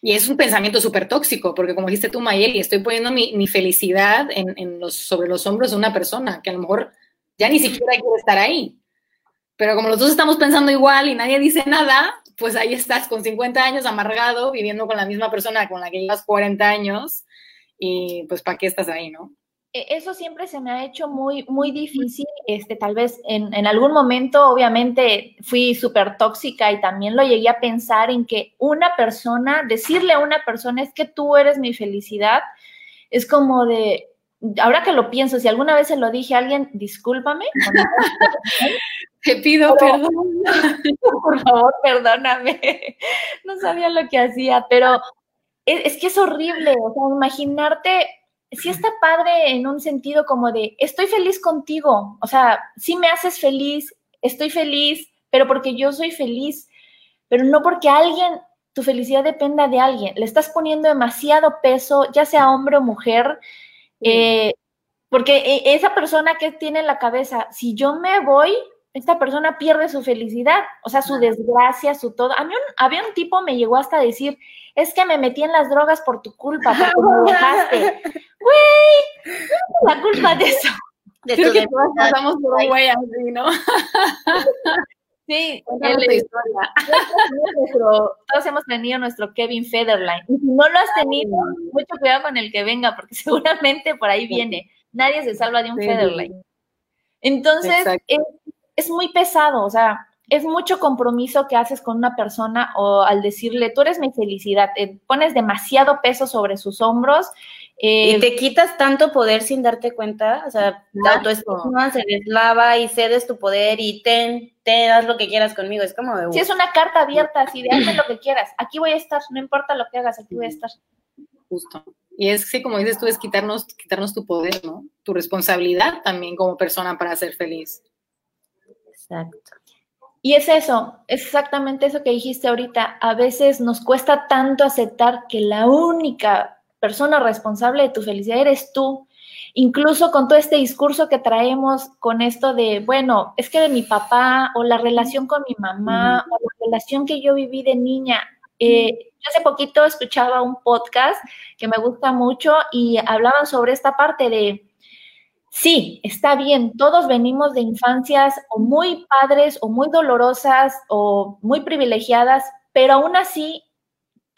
Y es un pensamiento súper tóxico, porque como dijiste tú, Mayeli, estoy poniendo mi, felicidad en, los, sobre los hombros de una persona que a lo mejor ya ni siquiera quiere estar ahí. Pero como los dos estamos pensando igual y nadie dice nada, pues ahí estás con 50 años amargado, viviendo con la misma persona con la que llevas 40 años y pues ¿para qué estás ahí, no? E, eso siempre se me ha hecho muy, muy difícil. Este, tal vez en, en algún momento, obviamente, fui súper tóxica y también lo llegué a pensar en que una persona, decirle a una persona es que tú eres mi felicidad, es como de, ahora que lo pienso, si alguna vez se lo dije a alguien, discúlpame. Te pido perdón. Por favor, perdóname. No sabía lo que hacía, pero es, que es horrible. O sea, imaginarte, si está padre en un sentido como de, estoy feliz contigo. O sea, si me haces feliz, estoy feliz, pero porque yo soy feliz, pero no porque alguien, tu felicidad dependa de alguien. Le estás poniendo demasiado peso, ya sea hombre o mujer. Eh, porque e, esa persona que tiene en la cabeza, si yo me voy, esta persona pierde su felicidad, o sea, su desgracia, su todo. A mí había un tipo me llegó hasta decir, es que me metí en las drogas por tu culpa, porque me dejaste. Güey, la culpa de eso. De Creo que todos pasamos por un güey así, ¿no? Sí, todos hemos tenido nuestro Kevin Federline. Y si no lo has tenido, mucho cuidado con el que venga, porque seguramente por ahí viene. Nadie se salva de un Federline. Entonces, es muy pesado, o sea, es mucho compromiso que haces con una persona o al decirle, tú eres mi felicidad, te pones demasiado peso sobre sus hombros. Y eh, te quitas tanto poder sin darte cuenta, o sea, tu esposa se deslava y cedes tu poder y ten, te das lo que quieras conmigo, es como de... Sí, es una carta abierta, así de hazme lo que quieras, aquí voy a estar, no importa lo que hagas, aquí voy a estar. Justo. Y es que, como dices tú, es quitarnos, quitarnos tu poder, ¿no? Tu responsabilidad también como persona para ser feliz. Exacto. Y es eso, es exactamente eso que dijiste ahorita. A veces nos cuesta tanto aceptar que la única persona responsable de tu felicidad eres tú. Incluso con todo este discurso que traemos con esto de, bueno, es que de mi papá o la relación con mi mamá o la relación que yo viví de niña. Eh, yo hace poquito escuchaba un podcast que me gusta mucho y hablaban sobre esta parte de, Sí, está bien, todos venimos de infancias o muy padres o muy dolorosas o muy privilegiadas, pero aún así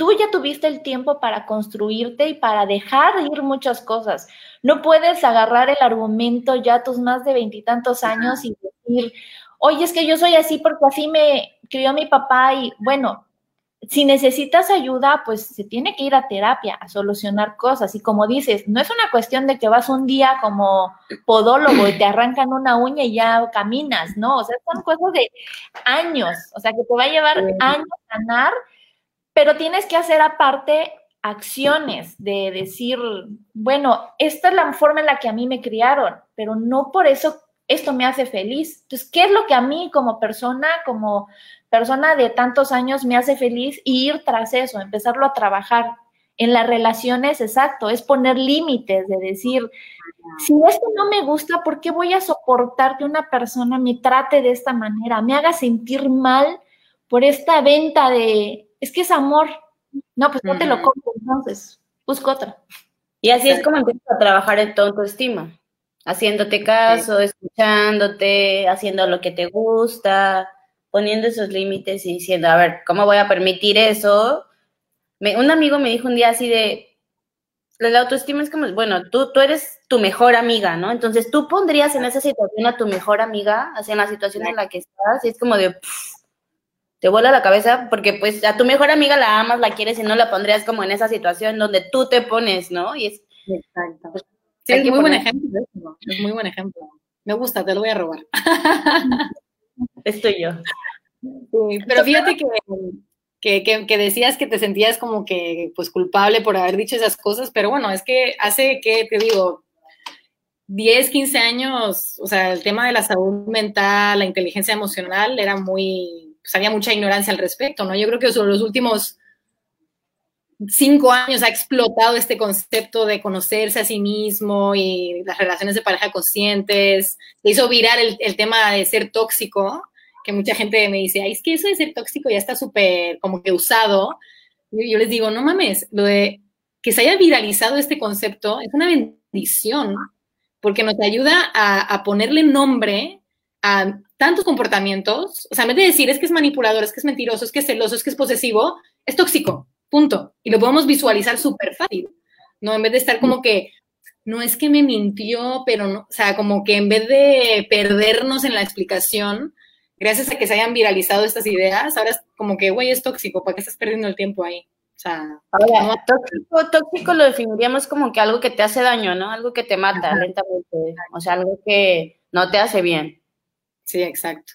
tú ya tuviste el tiempo para construirte y para dejar ir muchas cosas. No puedes agarrar el argumento ya a tus más de veintitantos años y decir, oye, es que yo soy así porque así me crió mi papá y bueno, si necesitas ayuda, pues se tiene que ir a terapia a solucionar cosas. Y como dices, no es una cuestión de que vas un día como podólogo y te arrancan una uña y ya caminas, ¿no? O sea, son cosas de años, o sea, que te va a llevar años ganar, pero tienes que hacer aparte acciones de decir, bueno, esta es la forma en la que a mí me criaron, pero no por eso esto me hace feliz. Entonces, ¿qué es lo que a mí como persona, como persona de tantos años me hace feliz y ir tras eso, empezarlo a trabajar. En las relaciones, exacto, es poner límites, de decir, si esto no me gusta, ¿por qué voy a soportar que una persona me trate de esta manera, me haga sentir mal por esta venta de, es que es amor? No, pues no te lo compro, entonces, busco otra. Y así es como empiezas a trabajar en tu autoestima, haciéndote caso, escuchándote, haciendo lo que te gusta, poniendo esos límites y diciendo, a ver, ¿cómo voy a permitir eso? un amigo me dijo un día así de, la autoestima es como, bueno, tú, tú eres tu mejor amiga, ¿no? Entonces tú pondrías en esa situación a tu mejor amiga, así en la situación en la que estás, y es como de, te vuela la cabeza, porque pues a tu mejor amiga la amas, la quieres y no la pondrías como en esa situación donde tú te pones, ¿no? Y es... Exacto. Pues, sí, es muy buen ejemplo, es muy buen ejemplo. Me gusta, te lo voy a robar. Estoy yo. pero fíjate que, que, decías que te sentías como que pues culpable por haber dicho esas cosas, pero bueno, es que hace que, te digo, 10, 15 años, o sea, el tema de la salud mental, la inteligencia emocional era muy, pues había mucha ignorancia al respecto, ¿no? Yo creo que sobre los últimos cinco años ha explotado este concepto de conocerse a sí mismo y las relaciones de pareja conscientes. Se hizo virar el, tema de ser tóxico, que mucha gente me dice, ay, es que eso de ser tóxico ya está súper como que usado. Yo les digo, no mames, lo de que se haya viralizado este concepto es una bendición, porque nos ayuda a, a ponerle nombre a tantos comportamientos. O sea, en vez de decir es que es manipulador, es que es mentiroso, es que es celoso, es que es posesivo, es tóxico punto. Y lo podemos visualizar súper fácil, ¿no? En vez de estar como que, no es que me mintió, pero no, o sea, como que en vez de perdernos en la explicación, gracias a que se hayan viralizado estas ideas, ahora es como que, güey, es tóxico, ¿para qué estás perdiendo el tiempo ahí? O sea, tóxico, tóxico lo definiríamos como que algo que te hace daño, ¿no? Algo que te mata lentamente, o sea, algo que no te hace bien. Sí, exacto.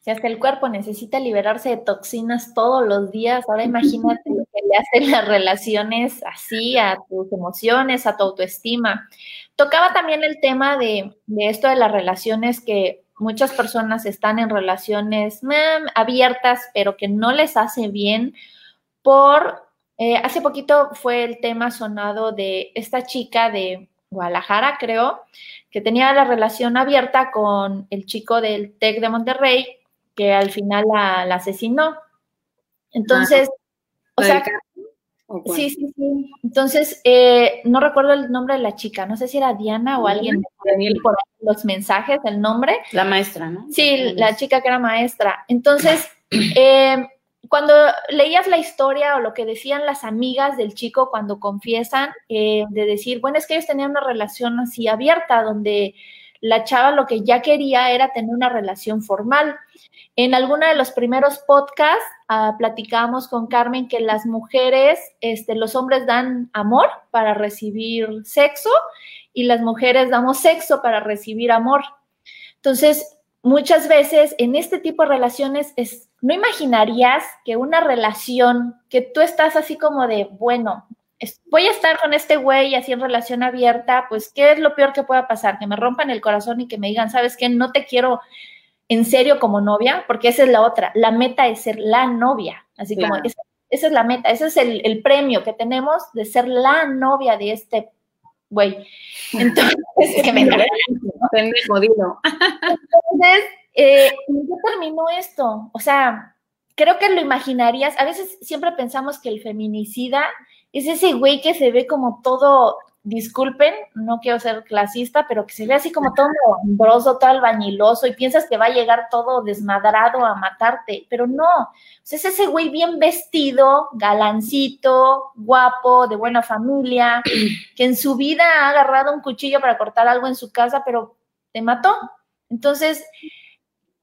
Si hasta el cuerpo necesita liberarse de toxinas todos los días, ahora imagínate lo que le hacen las relaciones así a tus emociones, a tu autoestima. Tocaba también el tema de, esto de las relaciones que muchas personas están en relaciones abiertas, pero que no les hace bien por... Eh, hace poquito fue el tema sonado de esta chica de Guadalajara, creo, que tenía la relación abierta con el chico del TEC de Monterrey, que al final la, asesinó. Entonces, o sea, sí, sí, sí. Entonces, eh, no recuerdo el nombre de la chica, no sé si era Diana o alguien por los mensajes, el nombre. La maestra, ¿no? Sí, la chica que era maestra. Entonces, eh, cuando leías la historia o lo que decían las amigas del chico cuando confiesan, eh, de decir, bueno, es que ellos tenían una relación así abierta, donde la chava lo que ya quería era tener una relación formal. En alguno de los primeros podcasts uh, platicamos con Carmen que las mujeres, este, los hombres dan amor para recibir sexo y las mujeres damos sexo para recibir amor. Entonces, muchas veces en este tipo de relaciones es, no imaginarías que una relación que tú estás así como de, bueno, voy a estar con este güey así en relación abierta, pues, ¿qué es lo peor que pueda pasar? Que me rompan el corazón y que me digan, ¿sabes qué? No te quiero en serio como novia, porque esa es la otra. La meta es ser la novia. Así como, esa, es la meta, ese es el, premio que tenemos de ser la novia de este güey. Entonces, que me Entonces, eh, ¿qué terminó esto? O sea, creo que lo imaginarías. A veces siempre pensamos que el feminicida es ese güey que se ve como todo disculpen, no quiero ser clasista, pero que se ve así como todo hombroso, todo albañiloso y piensas que va a llegar todo desmadrado a matarte, pero no, es ese güey bien vestido, galancito, guapo, de buena familia, que en su vida ha agarrado un cuchillo para cortar algo en su casa, pero te mató. Entonces,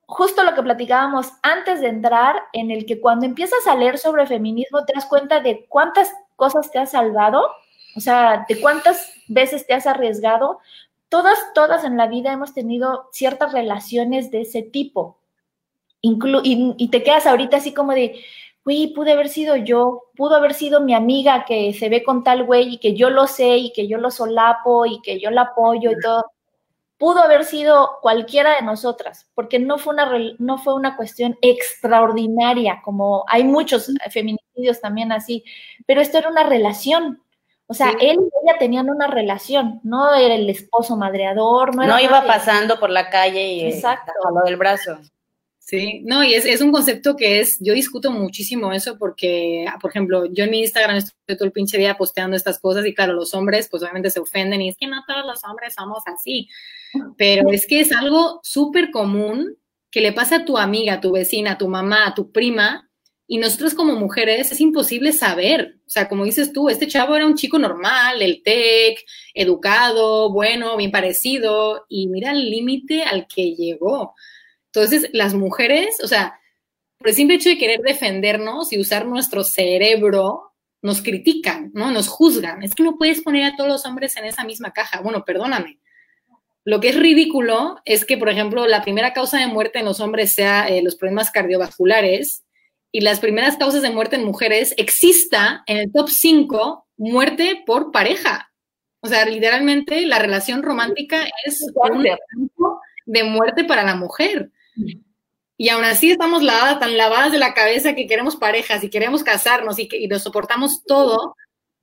justo lo que platicábamos antes de entrar, en el que cuando empiezas a leer sobre feminismo te das cuenta de cuántas cosas te has salvado, o sea, de cuántas veces te has arriesgado. Todas, todas en la vida hemos tenido ciertas relaciones de ese tipo. y, y, te quedas ahorita así como de, güey, pude haber sido yo, pudo haber sido mi amiga que se ve con tal güey y que yo lo sé y que yo lo solapo y que yo la apoyo y todo pudo haber sido cualquiera de nosotras, porque no fue una, no fue una cuestión extraordinaria, como hay muchos feminicidios también así, pero esto era una relación. O sea, él y ella tenían una relación, no era el esposo madreador, no, no iba pasando por la calle y Exacto. lo del brazo. Sí, no, y es, es, un concepto que es, yo discuto muchísimo eso porque, por ejemplo, yo en mi Instagram estoy todo el pinche día posteando estas cosas y claro, los hombres pues obviamente se ofenden y es que no todos los hombres somos así, pero es que es algo súper común que le pasa a tu amiga, a tu vecina, a tu mamá, a tu prima y nosotros como mujeres es imposible saber, o sea, como dices tú, este chavo era un chico normal, el tech, educado, bueno, bien parecido y mira el límite al que llegó. Entonces, las mujeres, o sea, por el simple hecho de querer defendernos y usar nuestro cerebro, nos critican, ¿no? Nos juzgan. Es que no puedes poner a todos los hombres en esa misma caja. Bueno, perdóname. Lo que es ridículo es que, por ejemplo, la primera causa de muerte en los hombres sea eh, los problemas cardiovasculares y las primeras causas de muerte en mujeres exista en el top 5 muerte por pareja. O sea, literalmente la relación romántica es un de muerte para la mujer. Y aún así estamos lavadas, tan lavadas de la cabeza que queremos parejas y queremos casarnos y, que, y lo soportamos todo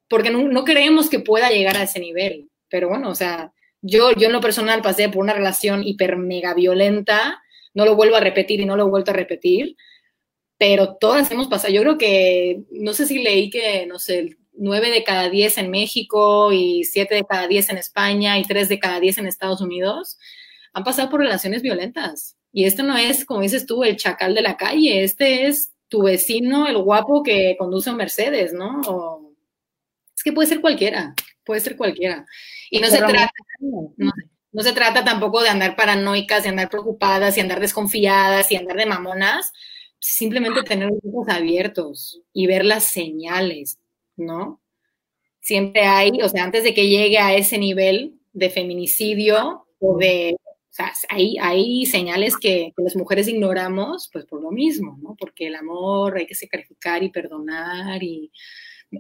porque no, no, creemos que pueda llegar a ese nivel. Pero bueno, o sea, yo, yo en lo personal pasé por una relación hiper mega violenta, no lo vuelvo a repetir y no lo he vuelto a repetir, pero todas hemos pasado. Yo creo que, no sé si leí que, no sé, nueve de cada diez en México y siete de cada diez en España y tres de cada diez en Estados Unidos han pasado por relaciones violentas. Y este no es, como dices tú, el chacal de la calle, este es tu vecino, el guapo que conduce un Mercedes, ¿no? O... Es que puede ser cualquiera, puede ser cualquiera. Y no se trata, no, se trata tampoco de andar paranoicas, de andar preocupadas, y andar desconfiadas, y andar de mamonas, simplemente tener los ojos abiertos y ver las señales, ¿no? Siempre hay, o sea, antes de que llegue a ese nivel de feminicidio o de o sea, hay, señales que, las mujeres ignoramos, pues por lo mismo, ¿no? Porque el amor hay que sacrificar y perdonar y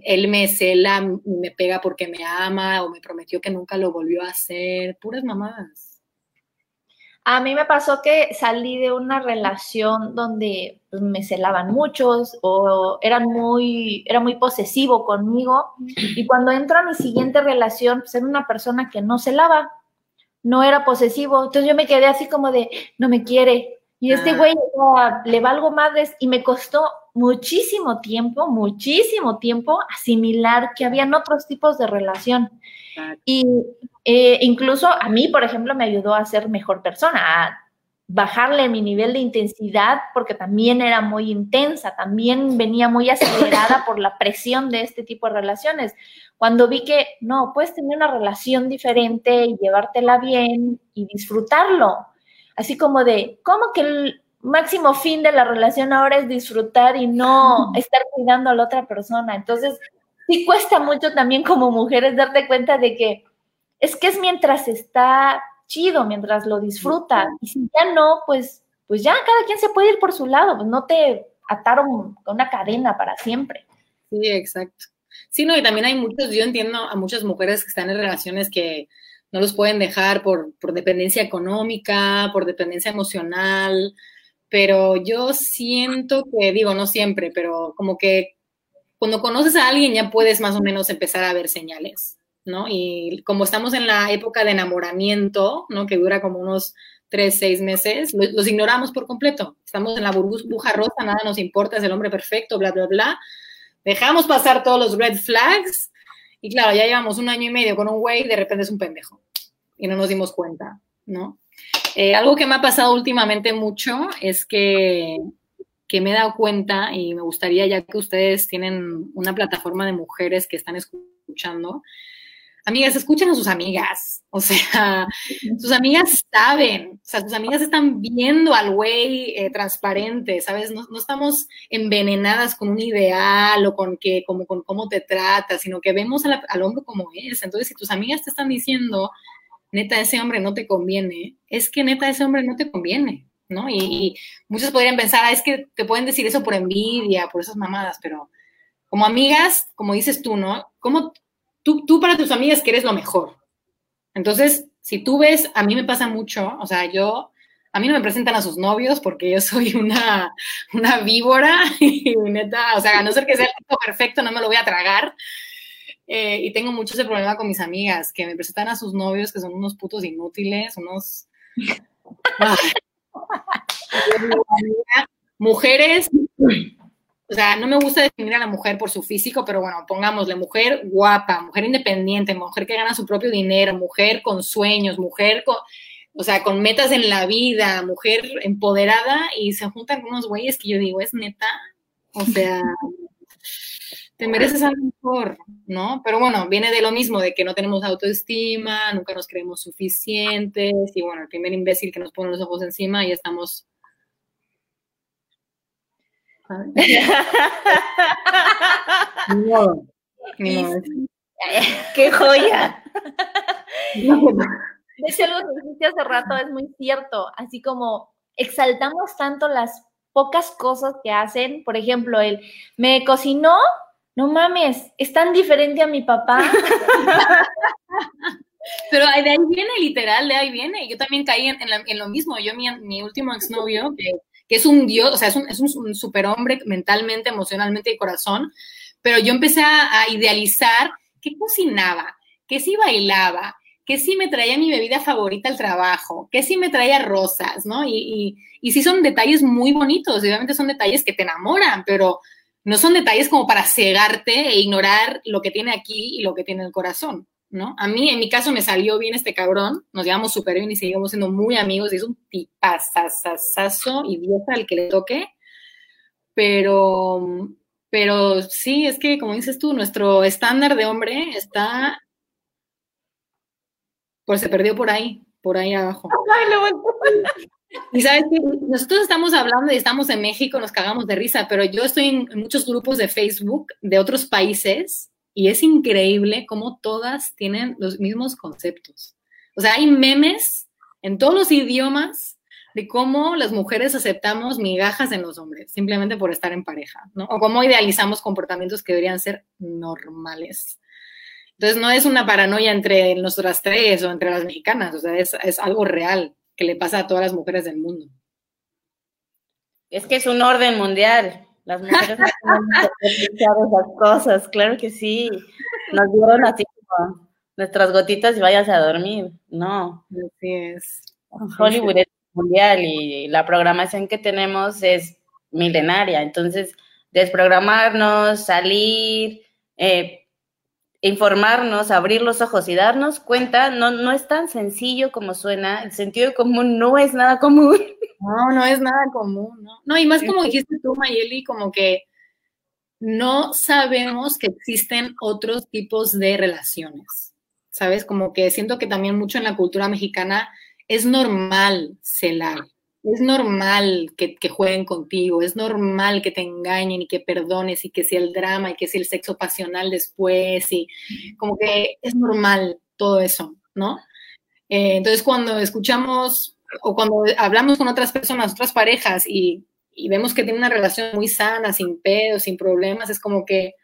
él me cela, me pega porque me ama o me prometió que nunca lo volvió a hacer, puras mamadas. A mí me pasó que salí de una relación donde pues, me celaban muchos o eran muy, era muy posesivo conmigo y cuando entro a mi siguiente relación, pues era una persona que no celaba, no era posesivo. Entonces yo me quedé así como de, no me quiere. Y este ah. güey le valgo madres y me costó muchísimo tiempo, muchísimo tiempo asimilar que habían otros tipos de relación. Y eh, incluso a mí, por ejemplo, me ayudó a ser mejor persona, a bajarle mi nivel de intensidad porque también era muy intensa, también venía muy acelerada por la presión de este tipo de relaciones. Cuando vi que no, puedes tener una relación diferente y llevártela bien y disfrutarlo. Así como de, ¿cómo que el máximo fin de la relación ahora es disfrutar y no estar cuidando a la otra persona? Entonces, sí cuesta mucho también como mujeres darte cuenta de que es que es mientras está chido mientras lo disfruta. Y si ya no, pues, pues ya cada quien se puede ir por su lado, pues no te ataron con una cadena para siempre. Sí, exacto. Sí, no, y también hay muchos, yo entiendo a muchas mujeres que están en relaciones que no los pueden dejar por, por dependencia económica, por dependencia emocional, pero yo siento que, digo, no siempre, pero como que cuando conoces a alguien ya puedes más o menos empezar a ver señales. ¿No? Y como estamos en la época de enamoramiento, ¿no? Que dura como unos tres, seis meses, los, ignoramos por completo. Estamos en la burbuja rosa, nada nos importa, es el hombre perfecto, bla, bla, bla. Dejamos pasar todos los red flags Y claro, ya llevamos un año y medio con un güey y de repente es un pendejo. Y no nos dimos cuenta, ¿no? Eh, algo que me ha pasado últimamente mucho es que, que me he dado cuenta y me gustaría, ya que ustedes tienen una plataforma de mujeres que están escuchando, amigas, escuchen a sus amigas. O sea, sus amigas saben, o sea, sus amigas están viendo al güey eh, transparente, ¿sabes? No, no, estamos envenenadas con un ideal o con, que, como, con cómo te trata, sino que vemos la, al hombre como es. Entonces, si tus amigas te están diciendo, neta, ese hombre no te conviene, es que neta, ese hombre no te conviene, ¿no? Y, y muchos podrían pensar, ah, es que te pueden decir eso por envidia, por esas mamadas, pero como amigas, como dices tú, ¿no? ¿Cómo, tú, tú para tus amigas quieres lo mejor. Entonces, si tú ves, a mí me pasa mucho, o sea, yo, a mí no me presentan a sus novios porque yo soy una, una víbora y neta, o sea, a no ser que sea el tipo perfecto, no me lo voy a tragar. Eh, y tengo mucho ese problema con mis amigas, que me presentan a sus novios, que son unos putos inútiles, unos... mujeres o sea, no me gusta definir a la mujer por su físico, pero bueno, pongámosle mujer guapa, mujer independiente, mujer que gana su propio dinero, mujer con sueños, mujer con, o sea, con metas en la vida, mujer empoderada y se juntan unos güeyes que yo digo, es neta, o sea, te mereces algo mejor, ¿no? Pero bueno, viene de lo mismo, de que no tenemos autoestima, nunca nos creemos suficientes y bueno, el primer imbécil que nos pone los ojos encima y estamos ¡Qué joya! Hecho, algo que dijiste hace rato es muy cierto, así como exaltamos tanto las pocas cosas que hacen, por ejemplo, el me cocinó, no mames, es tan diferente a mi papá. Pero de ahí viene, literal, de ahí viene. Yo también caí en, en, lo mismo. Yo, mi, mi último exnovio, que que es un dios, o sea, es un, es un superhombre mentalmente, emocionalmente y corazón, pero yo empecé a, idealizar que cocinaba, que sí bailaba, que sí me traía mi bebida favorita al trabajo, que sí me traía rosas, ¿no? Y, y, y sí son detalles muy bonitos, obviamente son detalles que te enamoran, pero no son detalles como para cegarte e ignorar lo que tiene aquí y lo que tiene el corazón. ¿No? A mí, en mi caso, me salió bien este cabrón, nos llevamos súper bien y seguimos siendo muy amigos, y es un tipazazazo y vieja al que le toque, pero, pero sí, es que, como dices tú, nuestro estándar de hombre está, pues se perdió por ahí, por ahí abajo. Y sabes que nosotros estamos hablando y estamos en México, nos cagamos de risa, pero yo estoy en muchos grupos de Facebook de otros países y es increíble cómo todas tienen los mismos conceptos. O sea, hay memes en todos los idiomas de cómo las mujeres aceptamos migajas en los hombres, simplemente por estar en pareja, ¿no? O cómo idealizamos comportamientos que deberían ser normales. Entonces, no es una paranoia entre nosotras tres o entre las mexicanas, o sea, es, es algo real que le pasa a todas las mujeres del mundo. Es que es un orden mundial. Las mujeres no esas cosas, claro que sí. Nos dieron así como nuestras gotitas y vayas a dormir. No. Así es. Hollywood es mundial y la programación que tenemos es milenaria. Entonces, desprogramarnos, salir, eh, informarnos, abrir los ojos y darnos cuenta, no, no es tan sencillo como suena. El sentido común no es nada común. No, no es nada común, ¿no? No, y más como dijiste tú, Mayeli, como que no sabemos que existen otros tipos de relaciones, ¿sabes? Como que siento que también mucho en la cultura mexicana es normal celar, es normal que, que, jueguen contigo, es normal que te engañen y que perdones y que sea el drama y que sea el sexo pasional después y como que es normal todo eso, ¿no? Eh, entonces cuando escuchamos o cuando hablamos con otras personas, otras parejas y, y vemos que tienen una relación muy sana, sin pedos, sin problemas, es como que,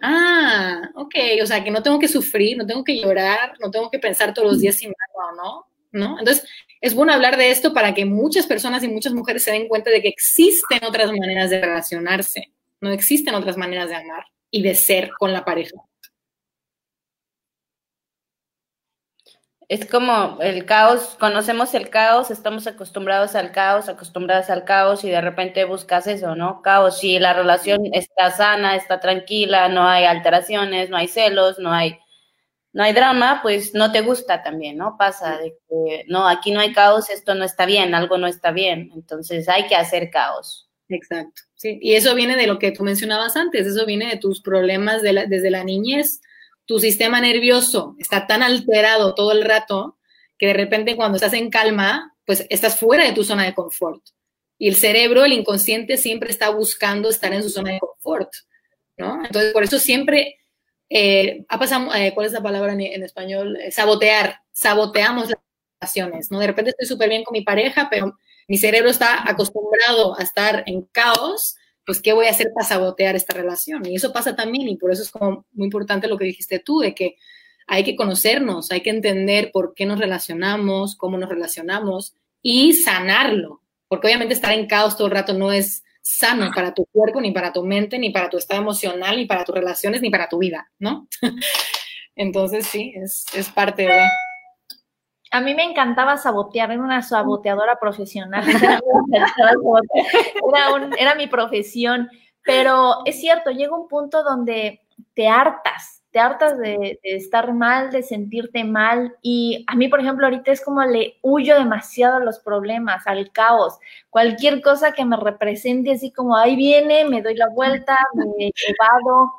ah, ok, o sea, que no tengo que sufrir, no tengo que llorar, no tengo que pensar todos los días si me o no, ¿no? Entonces, es bueno hablar de esto para que muchas personas y muchas mujeres se den cuenta de que existen otras maneras de relacionarse, no existen otras maneras de amar y de ser con la pareja. es como el caos, conocemos el caos, estamos acostumbrados al caos, acostumbradas al caos y de repente buscas eso, ¿no? Caos, si la relación está sana, está tranquila, no hay alteraciones, no hay celos, no hay, no hay drama, pues no te gusta también, ¿no? Pasa de que, no, aquí no hay caos, esto no está bien, algo no está bien, entonces hay que hacer caos. Exacto, sí. Y eso viene de lo que tú mencionabas antes, eso viene de tus problemas de la, desde la niñez tu sistema nervioso está tan alterado todo el rato que de repente cuando estás en calma, pues estás fuera de tu zona de confort. Y el cerebro, el inconsciente, siempre está buscando estar en su zona de confort, ¿no? Entonces, por eso siempre eh, eh, ¿cuál es la palabra en, español? Eh, sabotear, saboteamos las relaciones, ¿no? De repente estoy súper bien con mi pareja, pero mi cerebro está acostumbrado a estar en caos pues, ¿qué voy a hacer para sabotear esta relación? Y eso pasa también, y por eso es como muy importante lo que dijiste tú, de que hay que conocernos, hay que entender por qué nos relacionamos, cómo nos relacionamos y sanarlo, porque obviamente estar en caos todo el rato no es sano para tu cuerpo, ni para tu mente, ni para tu estado emocional, ni para tus relaciones, ni para tu vida, ¿no? Entonces sí, es, es parte de a mí me encantaba sabotear, era una saboteadora profesional. Era, mi profesión. Pero es cierto, llega un punto donde te hartas, te hartas de, estar mal, de sentirte mal. Y a mí, por ejemplo, ahorita es como le huyo demasiado a los problemas, al caos. Cualquier cosa que me represente así como ahí viene, me doy la vuelta, me evado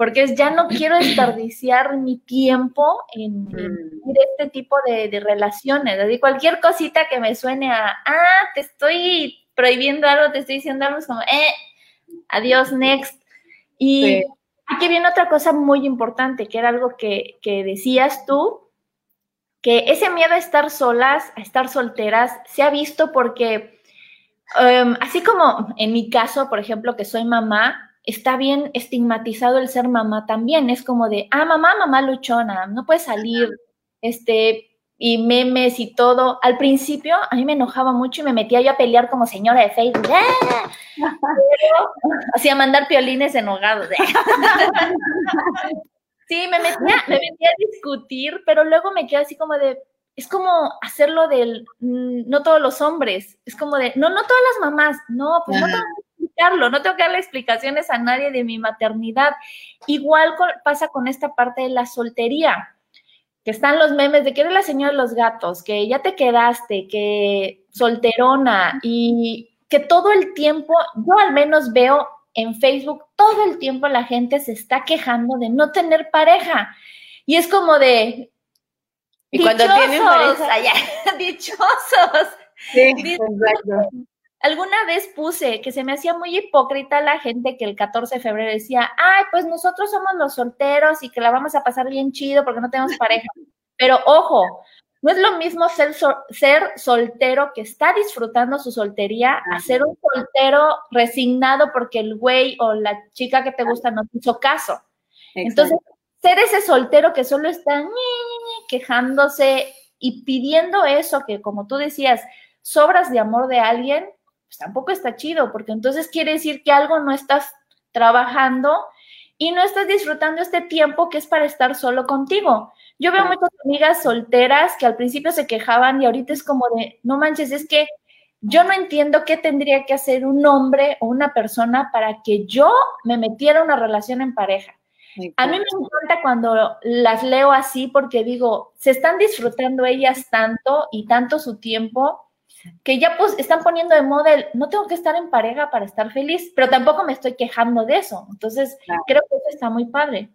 porque es, ya no quiero desperdiciar mi tiempo en, mm. este tipo de, relaciones. Así, cualquier cosita que me suene a, ah, te estoy prohibiendo algo, te estoy diciendo algo, es como, eh, adiós, next. Y aquí viene otra cosa muy importante, que era algo que, decías tú, que ese miedo a estar solas, a estar solteras, se ha visto porque, em, así como en mi caso, por ejemplo, que soy mamá, está bien estigmatizado el ser mamá también. Es como de, ah, mamá, mamá luchona, no puede salir, este, y memes y todo. Al principio a mí me enojaba mucho y me metía yo a pelear como señora de Facebook. ¡Ah! hacía mandar piolines enojados. sí, me metía, me metía a discutir, pero luego me quedé así como de, es como hacerlo del, mm, no todos los hombres, es como de, no, no todas las mamás, no, pues no todas no tengo que darle explicaciones a nadie de mi maternidad. Igual pasa con esta parte de la soltería, que están los memes de que eres la señora de los gatos, que ya te quedaste, que solterona y que todo el tiempo, yo al menos veo en Facebook, todo el tiempo la gente se está quejando de no tener pareja. Y es como de... Y cuando tienen pareja... Allá, dichosos. Sí. Alguna vez puse que se me hacía muy hipócrita la gente que el 14 de febrero decía, ay, pues nosotros somos los solteros y que la vamos a pasar bien chido porque no tenemos pareja. Pero ojo, no es lo mismo ser, ser soltero que está disfrutando su soltería a ser un soltero resignado porque el güey o la chica que te gusta no te hizo caso. Entonces, ser ese soltero que solo está quejándose y pidiendo eso que, como tú decías, sobras de amor de alguien, pues tampoco está chido, porque entonces quiere decir que algo no estás trabajando y no estás disfrutando este tiempo que es para estar solo contigo. Yo veo muchas amigas solteras que al principio se quejaban y ahorita es como de, no manches, es que yo no entiendo qué tendría que hacer un hombre o una persona para que yo me metiera una relación en pareja. A mí me encanta cuando las leo así porque digo, se están disfrutando ellas tanto y tanto su tiempo que ya pues están poniendo de moda no tengo que estar en pareja para estar feliz, pero tampoco me estoy quejando de eso. Entonces, creo que eso está muy padre.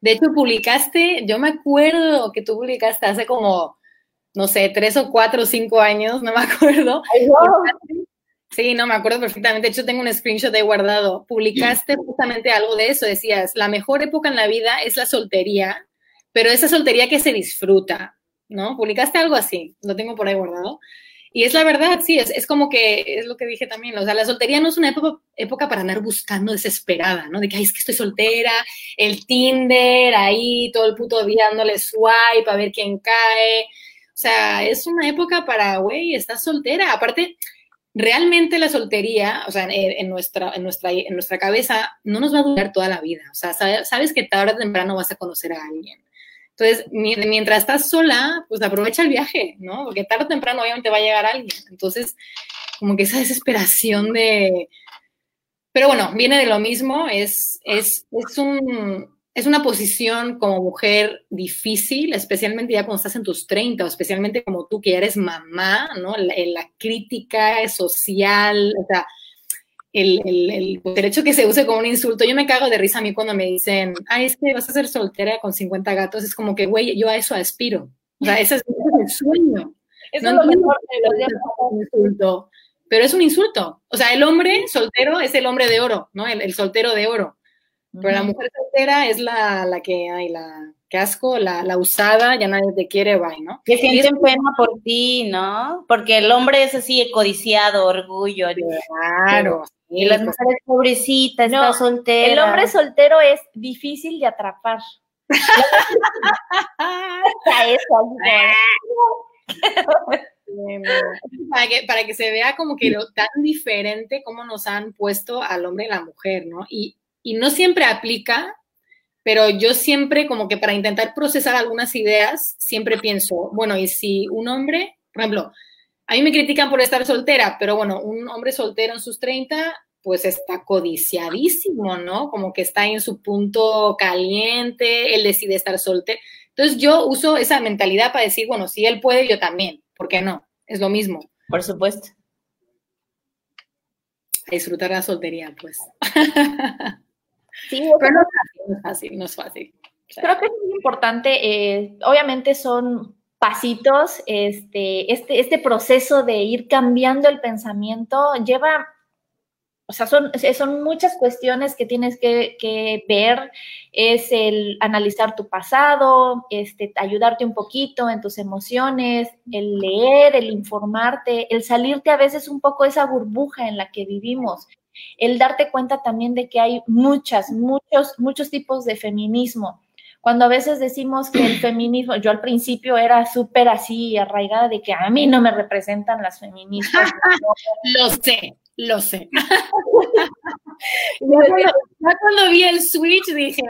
De hecho, publicaste, yo me acuerdo que tú publicaste hace como, no sé, tres o cuatro o cinco años, no me acuerdo. Sí, no, me acuerdo perfectamente. De hecho, tengo un screenshot de guardado. Publicaste justamente algo de eso. Decías, la mejor época en la vida es la soltería, pero esa soltería que se disfruta, ¿no? Publicaste algo así. Lo tengo por ahí guardado. Y es la verdad, sí, es, es, como que es lo que dije también, o sea, la soltería no es una época, época para andar buscando desesperada, ¿no? De que, ay, es que estoy soltera, el Tinder, ahí todo el puto día dándole swipe a ver quién cae. O sea, es una época para, güey, estás soltera. Aparte, realmente la soltería, o sea, en, nuestra, en, nuestra, en nuestra cabeza, no nos va a durar toda la vida. O sea, sabes que tarde o temprano vas a conocer a alguien Entonces, mientras estás sola, pues aprovecha el viaje, ¿no? Porque tarde o temprano obviamente va a llegar alguien. Entonces, como que esa desesperación de... Pero bueno, viene de lo mismo, es, es, es, un, es una posición como mujer difícil, especialmente ya cuando estás en tus 30 o especialmente como tú que ya eres mamá, ¿no? La, la crítica social, o sea, el, el, el, derecho que se use como un insulto. Yo me cago de risa a mí cuando me dicen, ay, es que vas a ser soltera con 50 gatos. Es como que, güey, yo a eso aspiro. O sea, ese es, el sueño. Eso no es lo mejor un insulto, pero es un insulto. O sea, el hombre soltero es el hombre de oro, ¿no? El, soltero de oro. Pero la mujer soltera es la, la que, ay, la casco, la, la usada, ya nadie te quiere, bye, ¿no? Que sienten pena por ti, ¿no? Porque el hombre es así codiciado, orgullo. Claro. Y las mujeres pobrecitas, no, está soltera. El hombre soltero es difícil de atrapar. para, que, para que se vea como que lo tan diferente como nos han puesto al hombre y la mujer, ¿no? Y, y no siempre aplica, pero yo siempre como que para intentar procesar algunas ideas, siempre pienso, bueno, y si un hombre, por ejemplo, a mí me critican por estar soltera, pero bueno, un hombre soltero en sus 30, pues está codiciadísimo, ¿no? Como que está en su punto caliente, él decide estar soltero. Entonces yo uso esa mentalidad para decir, bueno, si él puede, yo también, ¿por qué no? Es lo mismo. Por supuesto. A disfrutar la soltería, pues. Sí, pero no es fácil, no es fácil. Creo que es muy importante, eh, obviamente son pasitos, este, este, este proceso de ir cambiando el pensamiento lleva, o sea, son, son muchas cuestiones que tienes que, que, ver, es el analizar tu pasado, este, ayudarte un poquito en tus emociones, el leer, el informarte, el salirte a veces un poco de esa burbuja en la que vivimos, el darte cuenta también de que hay muchas, muchos, muchos tipos de feminismo cuando a veces decimos que el feminismo, yo al principio era súper así arraigada de que a mí no me representan las feministas. lo sé, lo sé. ya, cuando, vi el switch dije,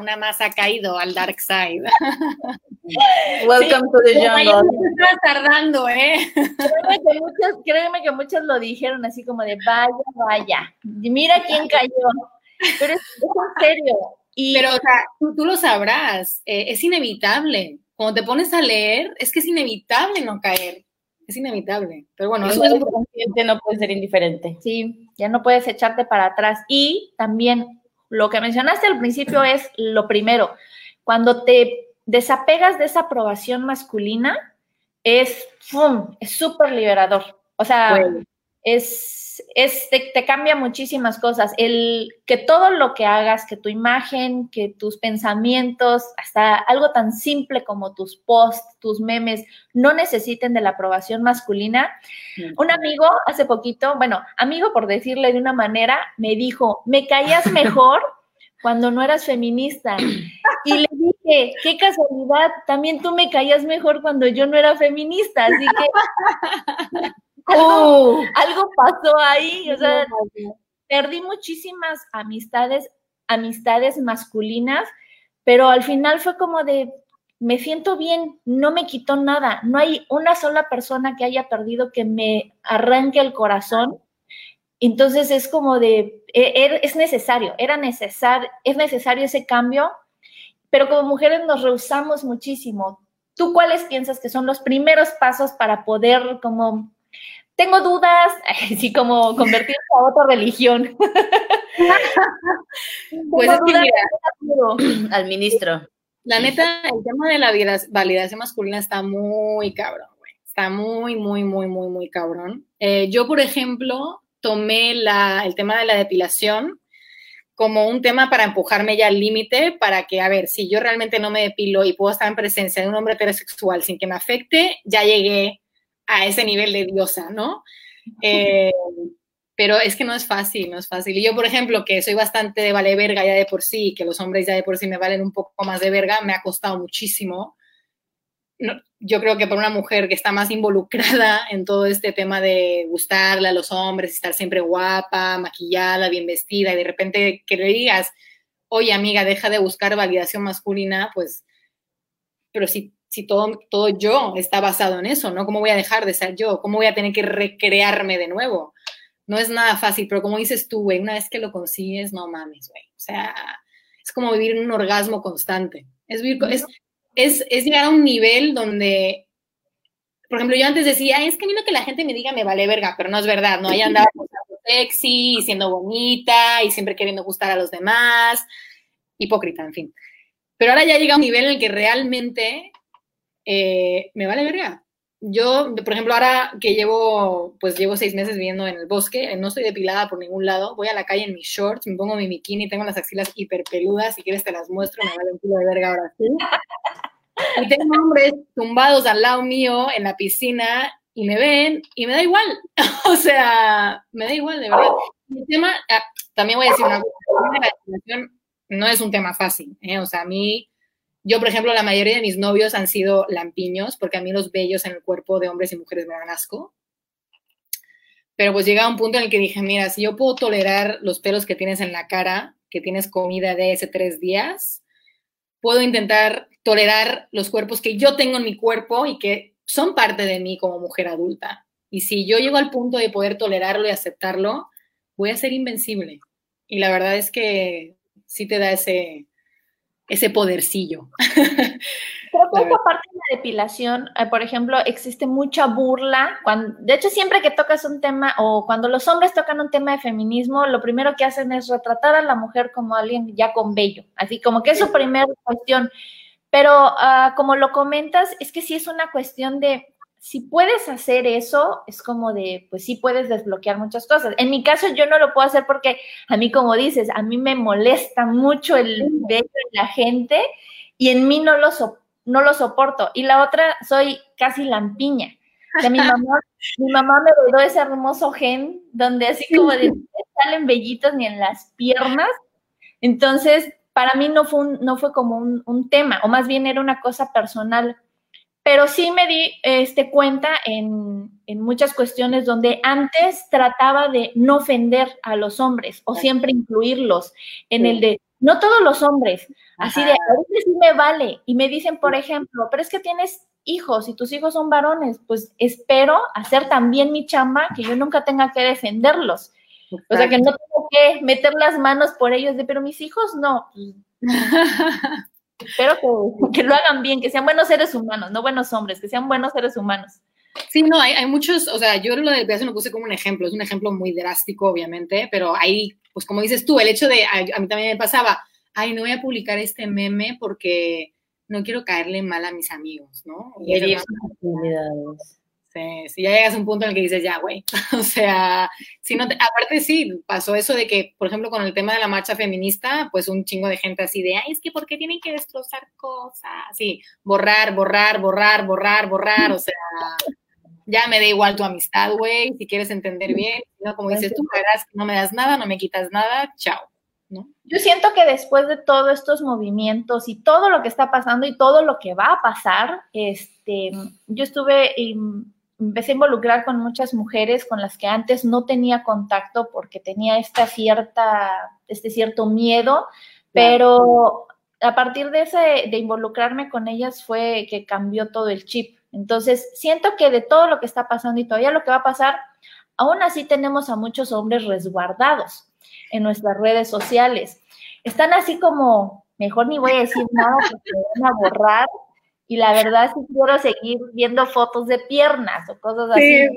una más ha caído al dark side. Welcome to the jungle. Estás tardando, ¿eh? Créeme que, muchos, créeme que muchos lo dijeron así como de vaya, vaya. Mira quién cayó. Pero es, es en serio, pero, o sea, tú, lo sabrás, eh, es inevitable. Cuando te pones a leer, es que es inevitable no caer. Es inevitable. Pero bueno, eso es consciente, no puede ser indiferente. Sí, ya no puedes echarte para atrás. Y también lo que mencionaste al principio es lo primero. Cuando te desapegas de esa aprobación masculina, es súper liberador. O sea, es es, te, cambia muchísimas cosas. El que todo lo que hagas, que tu imagen, que tus pensamientos, hasta algo tan simple como tus posts, tus memes, no necesiten de la aprobación masculina. Un amigo hace poquito, bueno, amigo por decirle de una manera, me dijo, me caías mejor cuando no eras feminista. Y le dije, qué casualidad, también tú me caías mejor cuando yo no era feminista. Así que Oh. algo, pasó ahí, o sea, perdí muchísimas amistades, amistades masculinas, pero al final fue como de, me siento bien, no me quitó nada, no hay una sola persona que haya perdido que me arranque el corazón. Entonces es como de, e, e, es necesario, era necesario, es necesario ese cambio, pero como mujeres nos rehusamos muchísimo. ¿Tú cuáles piensas que son los primeros pasos para poder como tengo dudas, así como convertirse a otra religión. pues es que al ministro. La neta, el tema de la validación masculina está muy cabrón, güey. Está muy, muy, muy, muy, muy cabrón. Eh, yo, por ejemplo, tomé la, el tema de la depilación como un tema para empujarme ya al límite, para que, a ver, si yo realmente no me depilo y puedo estar en presencia de un hombre heterosexual sin que me afecte, ya llegué a ese nivel de diosa, ¿no? Eh, pero es que no es fácil, no es fácil. Y yo, por ejemplo, que soy bastante de vale verga ya de por sí, que los hombres ya de por sí me valen un poco más de verga, me ha costado muchísimo. yo creo que para una mujer que está más involucrada en todo este tema de gustarle a los hombres, estar siempre guapa, maquillada, bien vestida, y de repente que le digas, oye amiga, deja de buscar validación masculina, pues pero si, si todo, todo yo está basado en eso, ¿no? ¿Cómo voy a dejar de ser yo? ¿Cómo voy a tener que recrearme de nuevo? No es nada fácil, pero como dices tú, güey, una vez que lo consigues, no mames, güey. O sea, es como vivir en un orgasmo constante. Es, vivir, es, es, es llegar a un nivel donde por ejemplo, yo antes decía, es que a mí lo que la gente me diga me vale verga, pero no es verdad, ¿no? Ahí andaba sexy, y siendo bonita, y siempre queriendo gustar a los demás, hipócrita, en fin. Pero ahora ya llega a un nivel en el que realmente eh, me vale verga. Yo, por ejemplo, ahora que llevo, pues llevo seis meses viviendo en el bosque, no estoy depilada por ningún lado, voy a la calle en mis shorts, me pongo mi bikini, tengo las axilas hiper peludas, si quieres te las muestro, me vale un kilo de verga ahora sí. Y tengo hombres tumbados al lado mío en la piscina y me ven y me da igual. o sea, me da igual, de verdad. El tema, ah, también voy a decir una cosa, la no es un tema fácil. ¿eh? O sea, a mí, yo, por ejemplo, la mayoría de mis novios han sido lampiños, porque a mí los vellos en el cuerpo de hombres y mujeres me dan asco. Pero pues llega un punto en el que dije, mira, si yo puedo tolerar los pelos que tienes en la cara, que tienes comida de ese tres días, puedo intentar tolerar los cuerpos que yo tengo en mi cuerpo y que son parte de mí como mujer adulta. Y si yo llego al punto de poder tolerarlo y aceptarlo, voy a ser invencible. Y la verdad es que sí te da ese, ese podercillo. Creo que esta parte de la depilación, eh, por ejemplo, existe mucha burla. Cuando, de hecho, siempre que tocas un tema o cuando los hombres tocan un tema de feminismo, lo primero que hacen es retratar a la mujer como alguien ya con vello, así como que es su primera cuestión. Pero ah, como lo comentas, es que sí es una cuestión de si puedes hacer eso, es como de, pues sí puedes desbloquear muchas cosas. En mi caso yo no lo puedo hacer porque a mí, como dices, a mí me molesta mucho el vello de la gente y en mí no lo, no lo soporto. Y la otra, soy casi lampiña. O mi mamá, mi mamá me heredó ese hermoso gen donde así como de salen vellitos ni en las piernas. Entonces, para mí no fue, un, no fue como un, un tema, o más bien era una cosa personal pero sí me di este, cuenta en, en, muchas cuestiones donde antes trataba de no ofender a los hombres o siempre incluirlos en el de, no todos los hombres, así de, a veces sí me vale. Y me dicen, por ejemplo, pero es que tienes hijos y tus hijos son varones, pues espero hacer también mi chamba que yo nunca tenga que defenderlos. O sea, que no tengo que meter las manos por ellos de, pero mis hijos no. Espero que, lo hagan bien, que sean buenos seres humanos, no buenos hombres, que sean buenos seres humanos. Sí, no, hay, hay muchos, o sea, yo lo del pedazo lo puse como un ejemplo, es un ejemplo muy drástico, obviamente, pero ahí, pues como dices tú, el hecho de, a, mí también me pasaba, ay, no voy a publicar este meme porque no quiero caerle mal a mis amigos, ¿no? Y, y si ya llegas a un punto en el que dices, ya, güey, o sea, si no aparte sí, pasó eso de que, por ejemplo, con el tema de la marcha feminista, pues un chingo de gente así de, ay, es que ¿por qué tienen que destrozar cosas? Sí, borrar, borrar, borrar, borrar, borrar, o sea, ya me da igual tu amistad, güey, si quieres entender bien, no, como dices, tú verás no me das nada, no me quitas nada, chao. ¿No? Yo siento que después de todos estos movimientos y todo lo que está pasando y todo lo que va a pasar, este, yo estuve empecé a involucrar con muchas mujeres con las que antes no tenía contacto porque tenía esta cierta, este cierto miedo, pero a partir de ese, de involucrarme con ellas fue que cambió todo el chip. Entonces, siento que de todo lo que está pasando y todavía lo que va a pasar, aún así tenemos a muchos hombres resguardados en nuestras redes sociales. Están así como, mejor ni voy a decir nada porque me van a borrar, y la verdad que quiero seguir viendo fotos de piernas o cosas así.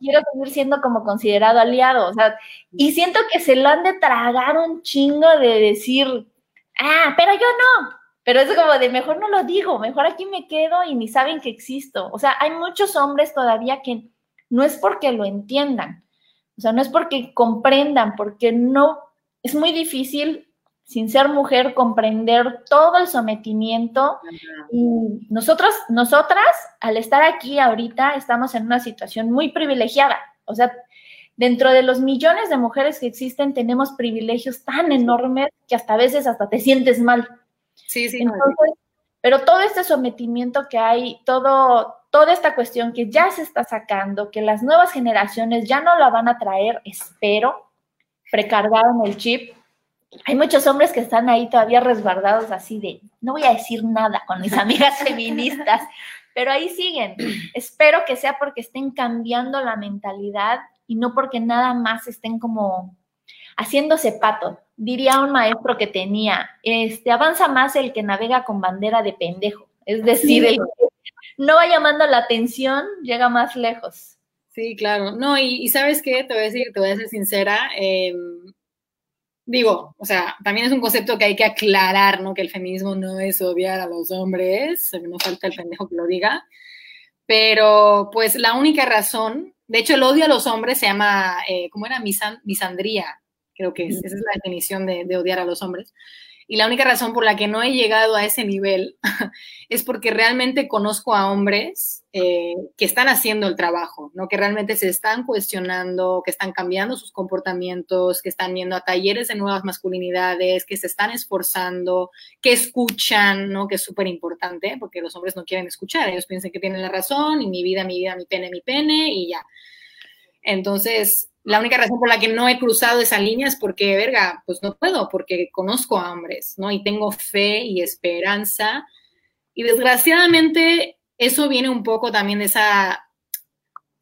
quiero seguir siendo como considerado aliado, o sea, y siento que se lo han de tragar un chingo de decir, ah, pero yo no, pero es como de mejor no lo digo, mejor aquí me quedo y ni saben que existo. O sea, hay muchos hombres todavía que no es porque lo entiendan, o sea, no es porque comprendan, porque no, es muy difícil sin ser mujer, comprender todo el sometimiento. Y nosotros, nosotras, al estar aquí ahorita, estamos en una situación muy privilegiada. O sea, dentro de los millones de mujeres que existen, tenemos privilegios tan enormes que hasta a veces hasta te sientes mal. Sí, sí. pero todo este sometimiento que hay, todo, toda esta cuestión que ya se está sacando, que las nuevas generaciones ya no la van a traer, espero, precargado en el chip, hay muchos hombres que están ahí todavía resguardados así de, no voy a decir nada con mis amigas feministas, pero ahí siguen. Espero que sea porque estén cambiando la mentalidad y no porque nada más estén como haciéndose pato. Diría un maestro que tenía, este, avanza más el que navega con bandera de pendejo. Es decir, el que no va llamando la atención, llega más lejos. Sí, claro. No, y, sabes qué, te voy a decir, te voy a ser sincera. Em, digo, o sea, también es un concepto que hay que aclarar, ¿no? Que el feminismo no es odiar a los hombres, no falta el pendejo que lo diga. Pero, pues, la única razón, de hecho, el odio a los hombres se llama, eh, ¿cómo era? misandría, creo que esa es la definición de odiar a los hombres. Y la única razón por la que no he llegado a ese nivel es porque realmente conozco a hombres eh, que están haciendo el trabajo, ¿no? que realmente se están cuestionando, que están cambiando sus comportamientos, que están yendo a talleres de nuevas masculinidades, que se están esforzando, que escuchan, ¿no? que es súper importante, porque los hombres no quieren escuchar, ellos piensan que tienen la razón y mi vida, mi vida, mi pene, mi pene y ya. Entonces, la única razón por la que no he cruzado esa línea es porque, verga, pues no puedo, porque conozco a hombres, ¿no? Y tengo fe y esperanza. Y desgraciadamente eso viene un poco también de esa,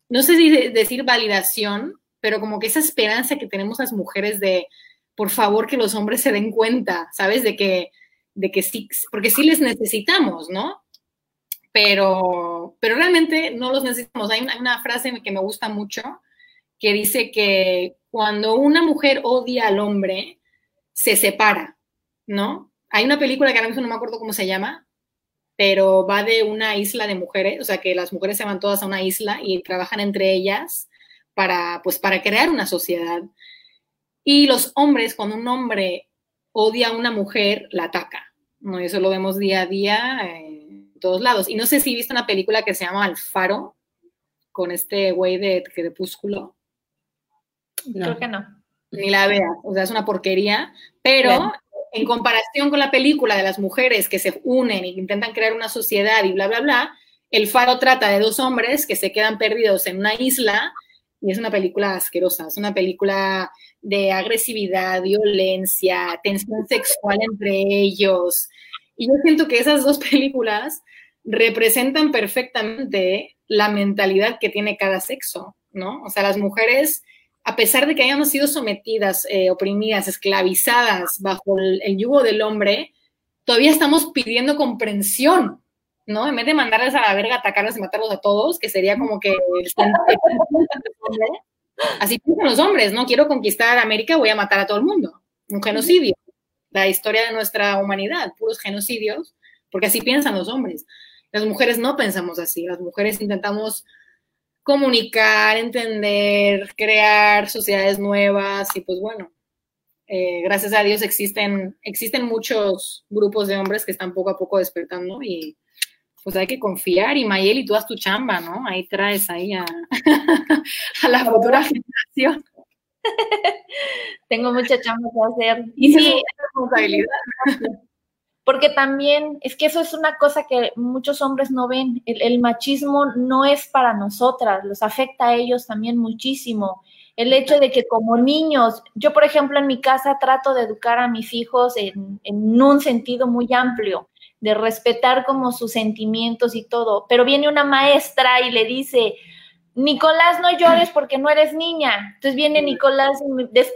no sé si decir validación, pero como que esa esperanza que tenemos las mujeres de, por favor, que los hombres se den cuenta, ¿sabes? De que, de que sí, porque sí les necesitamos, ¿no? Pero, pero realmente no los necesitamos. Hay una frase que me gusta mucho, que dice que cuando una mujer odia al hombre, se separa, ¿no? Hay una película que ahora mismo no me acuerdo cómo se llama, pero va de una isla de mujeres, o sea, que las mujeres se van todas a una isla y trabajan entre ellas para, pues, para crear una sociedad. Y los hombres, cuando un hombre odia a una mujer, la ataca, ¿no? Eso lo vemos día a día en todos lados. Y no sé si viste una película que se llama Alfaro, con este güey de Crepúsculo. Creo que no. Ni la veas, o sea, es una porquería, pero en comparación con la película de las mujeres que se unen y intentan crear una sociedad y bla, bla, bla, El Faro trata de dos hombres que se quedan perdidos en una isla y es una película asquerosa, es una película de agresividad, violencia, tensión sexual entre ellos. Y yo siento que esas dos películas representan perfectamente la mentalidad que tiene cada sexo, ¿no? O sea, las mujeres a pesar de que hayamos sido sometidas, eh, oprimidas, esclavizadas bajo el, yugo del hombre, todavía estamos pidiendo comprensión, ¿no? En vez de mandarles a la verga, atacarles y matarlos a todos, que sería como que... Así piensan los hombres, ¿no? Quiero conquistar América, voy a matar a todo el mundo. Un genocidio. La historia de nuestra humanidad, puros genocidios, porque así piensan los hombres. Las mujeres no pensamos así, las mujeres intentamos comunicar, entender, crear sociedades nuevas y pues bueno, eh, gracias a Dios existen, existen muchos grupos de hombres que están poco a poco despertando y pues hay que confiar y Mayeli, tú haz tu chamba, ¿no? Ahí traes ahí a, a la futura generación. Tengo mucha chamba que hacer. Y sí, responsabilidad. Porque también es que eso es una cosa que muchos hombres no ven. El, machismo no es para nosotras, los afecta a ellos también muchísimo. El hecho de que como niños, yo por ejemplo en mi casa trato de educar a mis hijos en, en un sentido muy amplio, de respetar como sus sentimientos y todo, pero viene una maestra y le dice, Nicolás, no llores porque no eres niña. Entonces viene Nicolás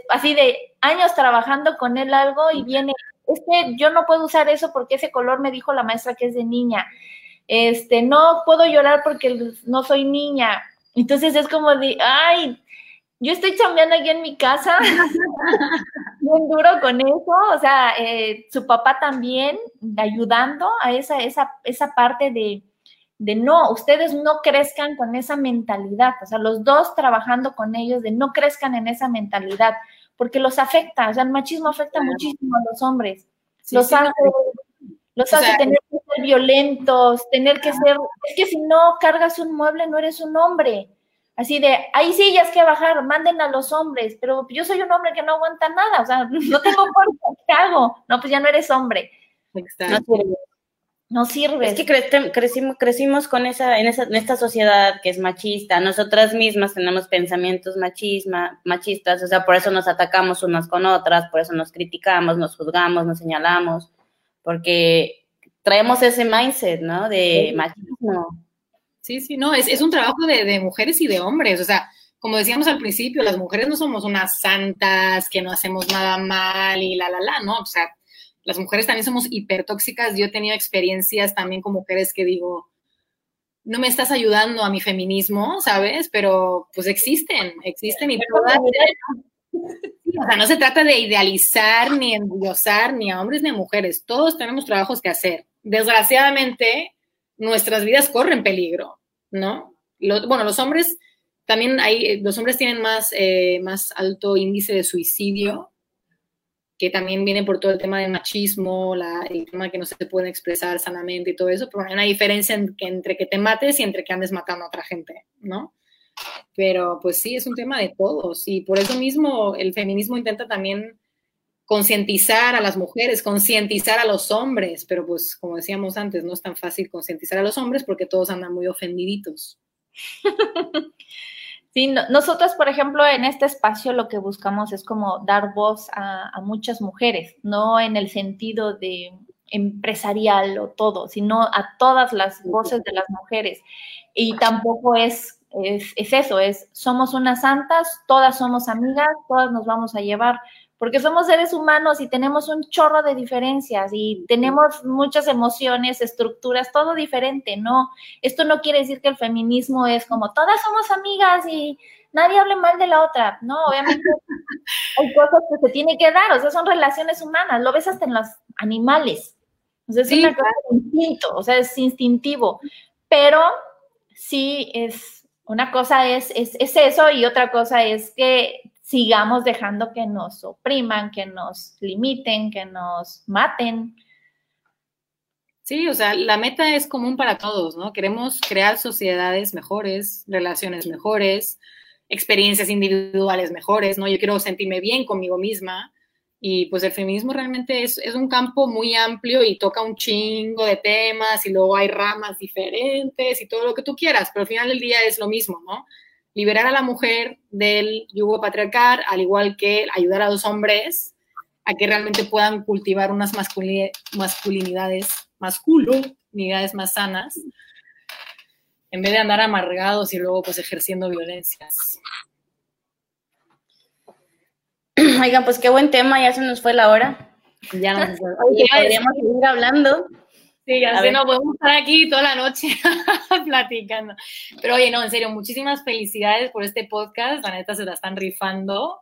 así de años trabajando con él algo y viene es que yo no puedo usar eso porque ese color me dijo la maestra que es de niña. Este, no puedo llorar porque no soy niña. Entonces es como de, ay, yo estoy chambeando aquí en mi casa, muy duro con eso, o sea, eh, su papá también ayudando a esa, esa, esa parte de, de no, ustedes no crezcan con esa mentalidad, o sea, los dos trabajando con ellos de no crezcan en esa mentalidad porque los afecta, o sea, el machismo afecta muchísimo a los hombres. los hace, los hace tener que ser violentos, tener que ser, es que si no cargas un mueble no eres un hombre. Así de, ahí sí ya es que bajar, manden a los hombres, pero yo soy un hombre que no aguanta nada, o sea, no tengo fuerza, ¿qué hago? No, pues ya no eres hombre. no sirve. Es que cre- crecimos, crecimos con esa en, esa, en esta sociedad que es machista. Nosotras mismas tenemos pensamientos machisma, machistas, o sea, por eso nos atacamos unas con otras, por eso nos criticamos, nos juzgamos, nos señalamos, porque traemos ese mindset, ¿no? De machismo. Sí, sí, no, es, es un trabajo de, de mujeres y de hombres. O sea, como decíamos al principio, las mujeres no somos unas santas que no hacemos nada mal y la, la, la, ¿no? O sea, las mujeres también somos hipertóxicas. Yo he tenido experiencias también con mujeres que digo, no me estás ayudando a mi feminismo, ¿sabes? Pero pues existen, existen y todas. O sea, no se trata de idealizar ni endiosar ni a hombres ni a mujeres. Todos tenemos trabajos que hacer. Desgraciadamente, nuestras vidas corren peligro, ¿no? Bueno, los hombres también hay, los hombres tienen más, eh, más alto índice de suicidio, que también viene por todo el tema del machismo, la, el tema que no se puede expresar sanamente y todo eso, pero hay una diferencia entre que te mates y entre que andes matando a otra gente, ¿no? Pero pues sí, es un tema de todos y por eso mismo el feminismo intenta también concientizar a las mujeres, concientizar a los hombres, pero pues como decíamos antes, no es tan fácil concientizar a los hombres porque todos andan muy ofendiditos. Sí, no, nosotros, por ejemplo, en este espacio lo que buscamos es como dar voz a, a, muchas mujeres, no en el sentido de empresarial o todo, sino a todas las voces de las mujeres. Y tampoco es, es, es eso, es somos unas santas, todas somos amigas, todas nos vamos a llevar, porque somos seres humanos y tenemos un chorro de diferencias y tenemos muchas emociones, estructuras, todo diferente, ¿no? Esto no quiere decir que el feminismo es como todas somos amigas y nadie hable mal de la otra, ¿no? Obviamente hay cosas que se tiene que dar, o sea, son relaciones humanas, lo ves hasta en los animales, o sea, es sí, una cosa de instinto, o sea, es instintivo, pero sí es, una cosa es, es, es eso y otra cosa es que sigamos dejando que nos opriman, que nos limiten, que nos maten. Sí, o sea, la meta es común para todos, ¿no? Queremos crear sociedades mejores, relaciones mejores, experiencias individuales mejores, ¿no? Yo quiero sentirme bien conmigo misma y pues el feminismo realmente es, un campo muy amplio y toca un chingo de temas y luego hay ramas diferentes y todo lo que tú quieras, pero al final del día es lo mismo, ¿no? Liberar a la mujer del yugo patriarcal, al igual que ayudar a los hombres a que realmente puedan cultivar unas masculinidades, masculinidades más sanas, en vez de andar amargados y luego pues ejerciendo violencias. Oigan, pues qué buen tema, ya se nos fue la hora. Ya nos Oye, podríamos seguir hablando. Sí, ya sé, no podemos estar aquí toda la noche platicando. Pero oye, no, en serio, muchísimas felicidades por este podcast. La neta se la están rifando.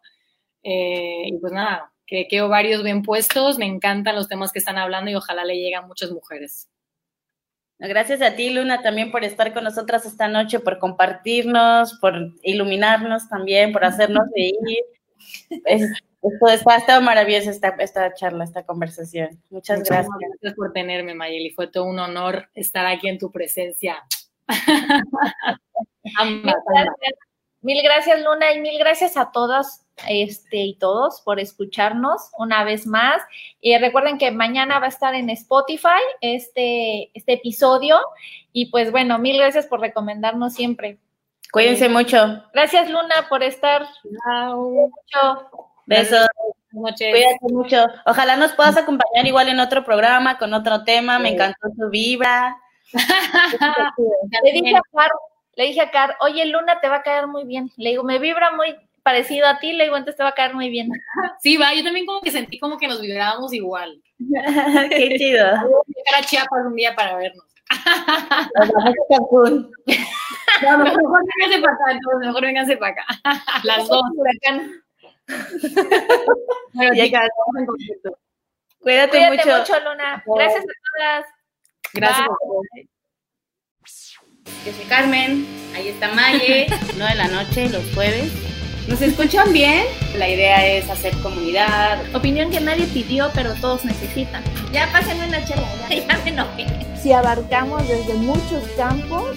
Eh, y pues nada, que, que varios bien puestos. Me encantan los temas que están hablando y ojalá le lleguen a muchas mujeres. Gracias a ti, Luna, también por estar con nosotras esta noche, por compartirnos, por iluminarnos también, por hacernos reír. Es, esto está, está maravillosa esta, esta charla, esta conversación. Muchas, Muchas gracias. gracias por tenerme, Mayeli. Fue todo un honor estar aquí en tu presencia. mil, gracias. mil gracias, Luna, y mil gracias a todas este, y todos por escucharnos una vez más. Y recuerden que mañana va a estar en Spotify este, este episodio. Y pues bueno, mil gracias por recomendarnos siempre. Cuídense eh, mucho. Gracias, Luna, por estar. Chao. Besos. Cuídate mucho. Ojalá nos puedas acompañar igual en otro programa con otro tema. Sí. Me encantó tu vibra. le dije a Car, le dije a Car, oye, Luna te va a caer muy bien. Le digo, me vibra muy parecido a ti, le digo, entonces te va a caer muy bien. Sí, va, yo también como que sentí como que nos vibrábamos igual. Qué chido. Voy a llegar a Chiapas un día para vernos. no, mejor vénganse para acá, entonces, mejor vénganse para acá. Las dos. Pero ya quedamos en contacto. Cuídate, Cuídate mucho. mucho, Luna. Gracias a todas. Gracias. Yo soy Carmen, ahí está Maye, 9 de la noche, los jueves. ¿Nos escuchan bien? La idea es hacer comunidad. Opinión que nadie pidió, pero todos necesitan. Ya pásenme una chela, ya, ya me enojé. Si abarcamos desde muchos campos,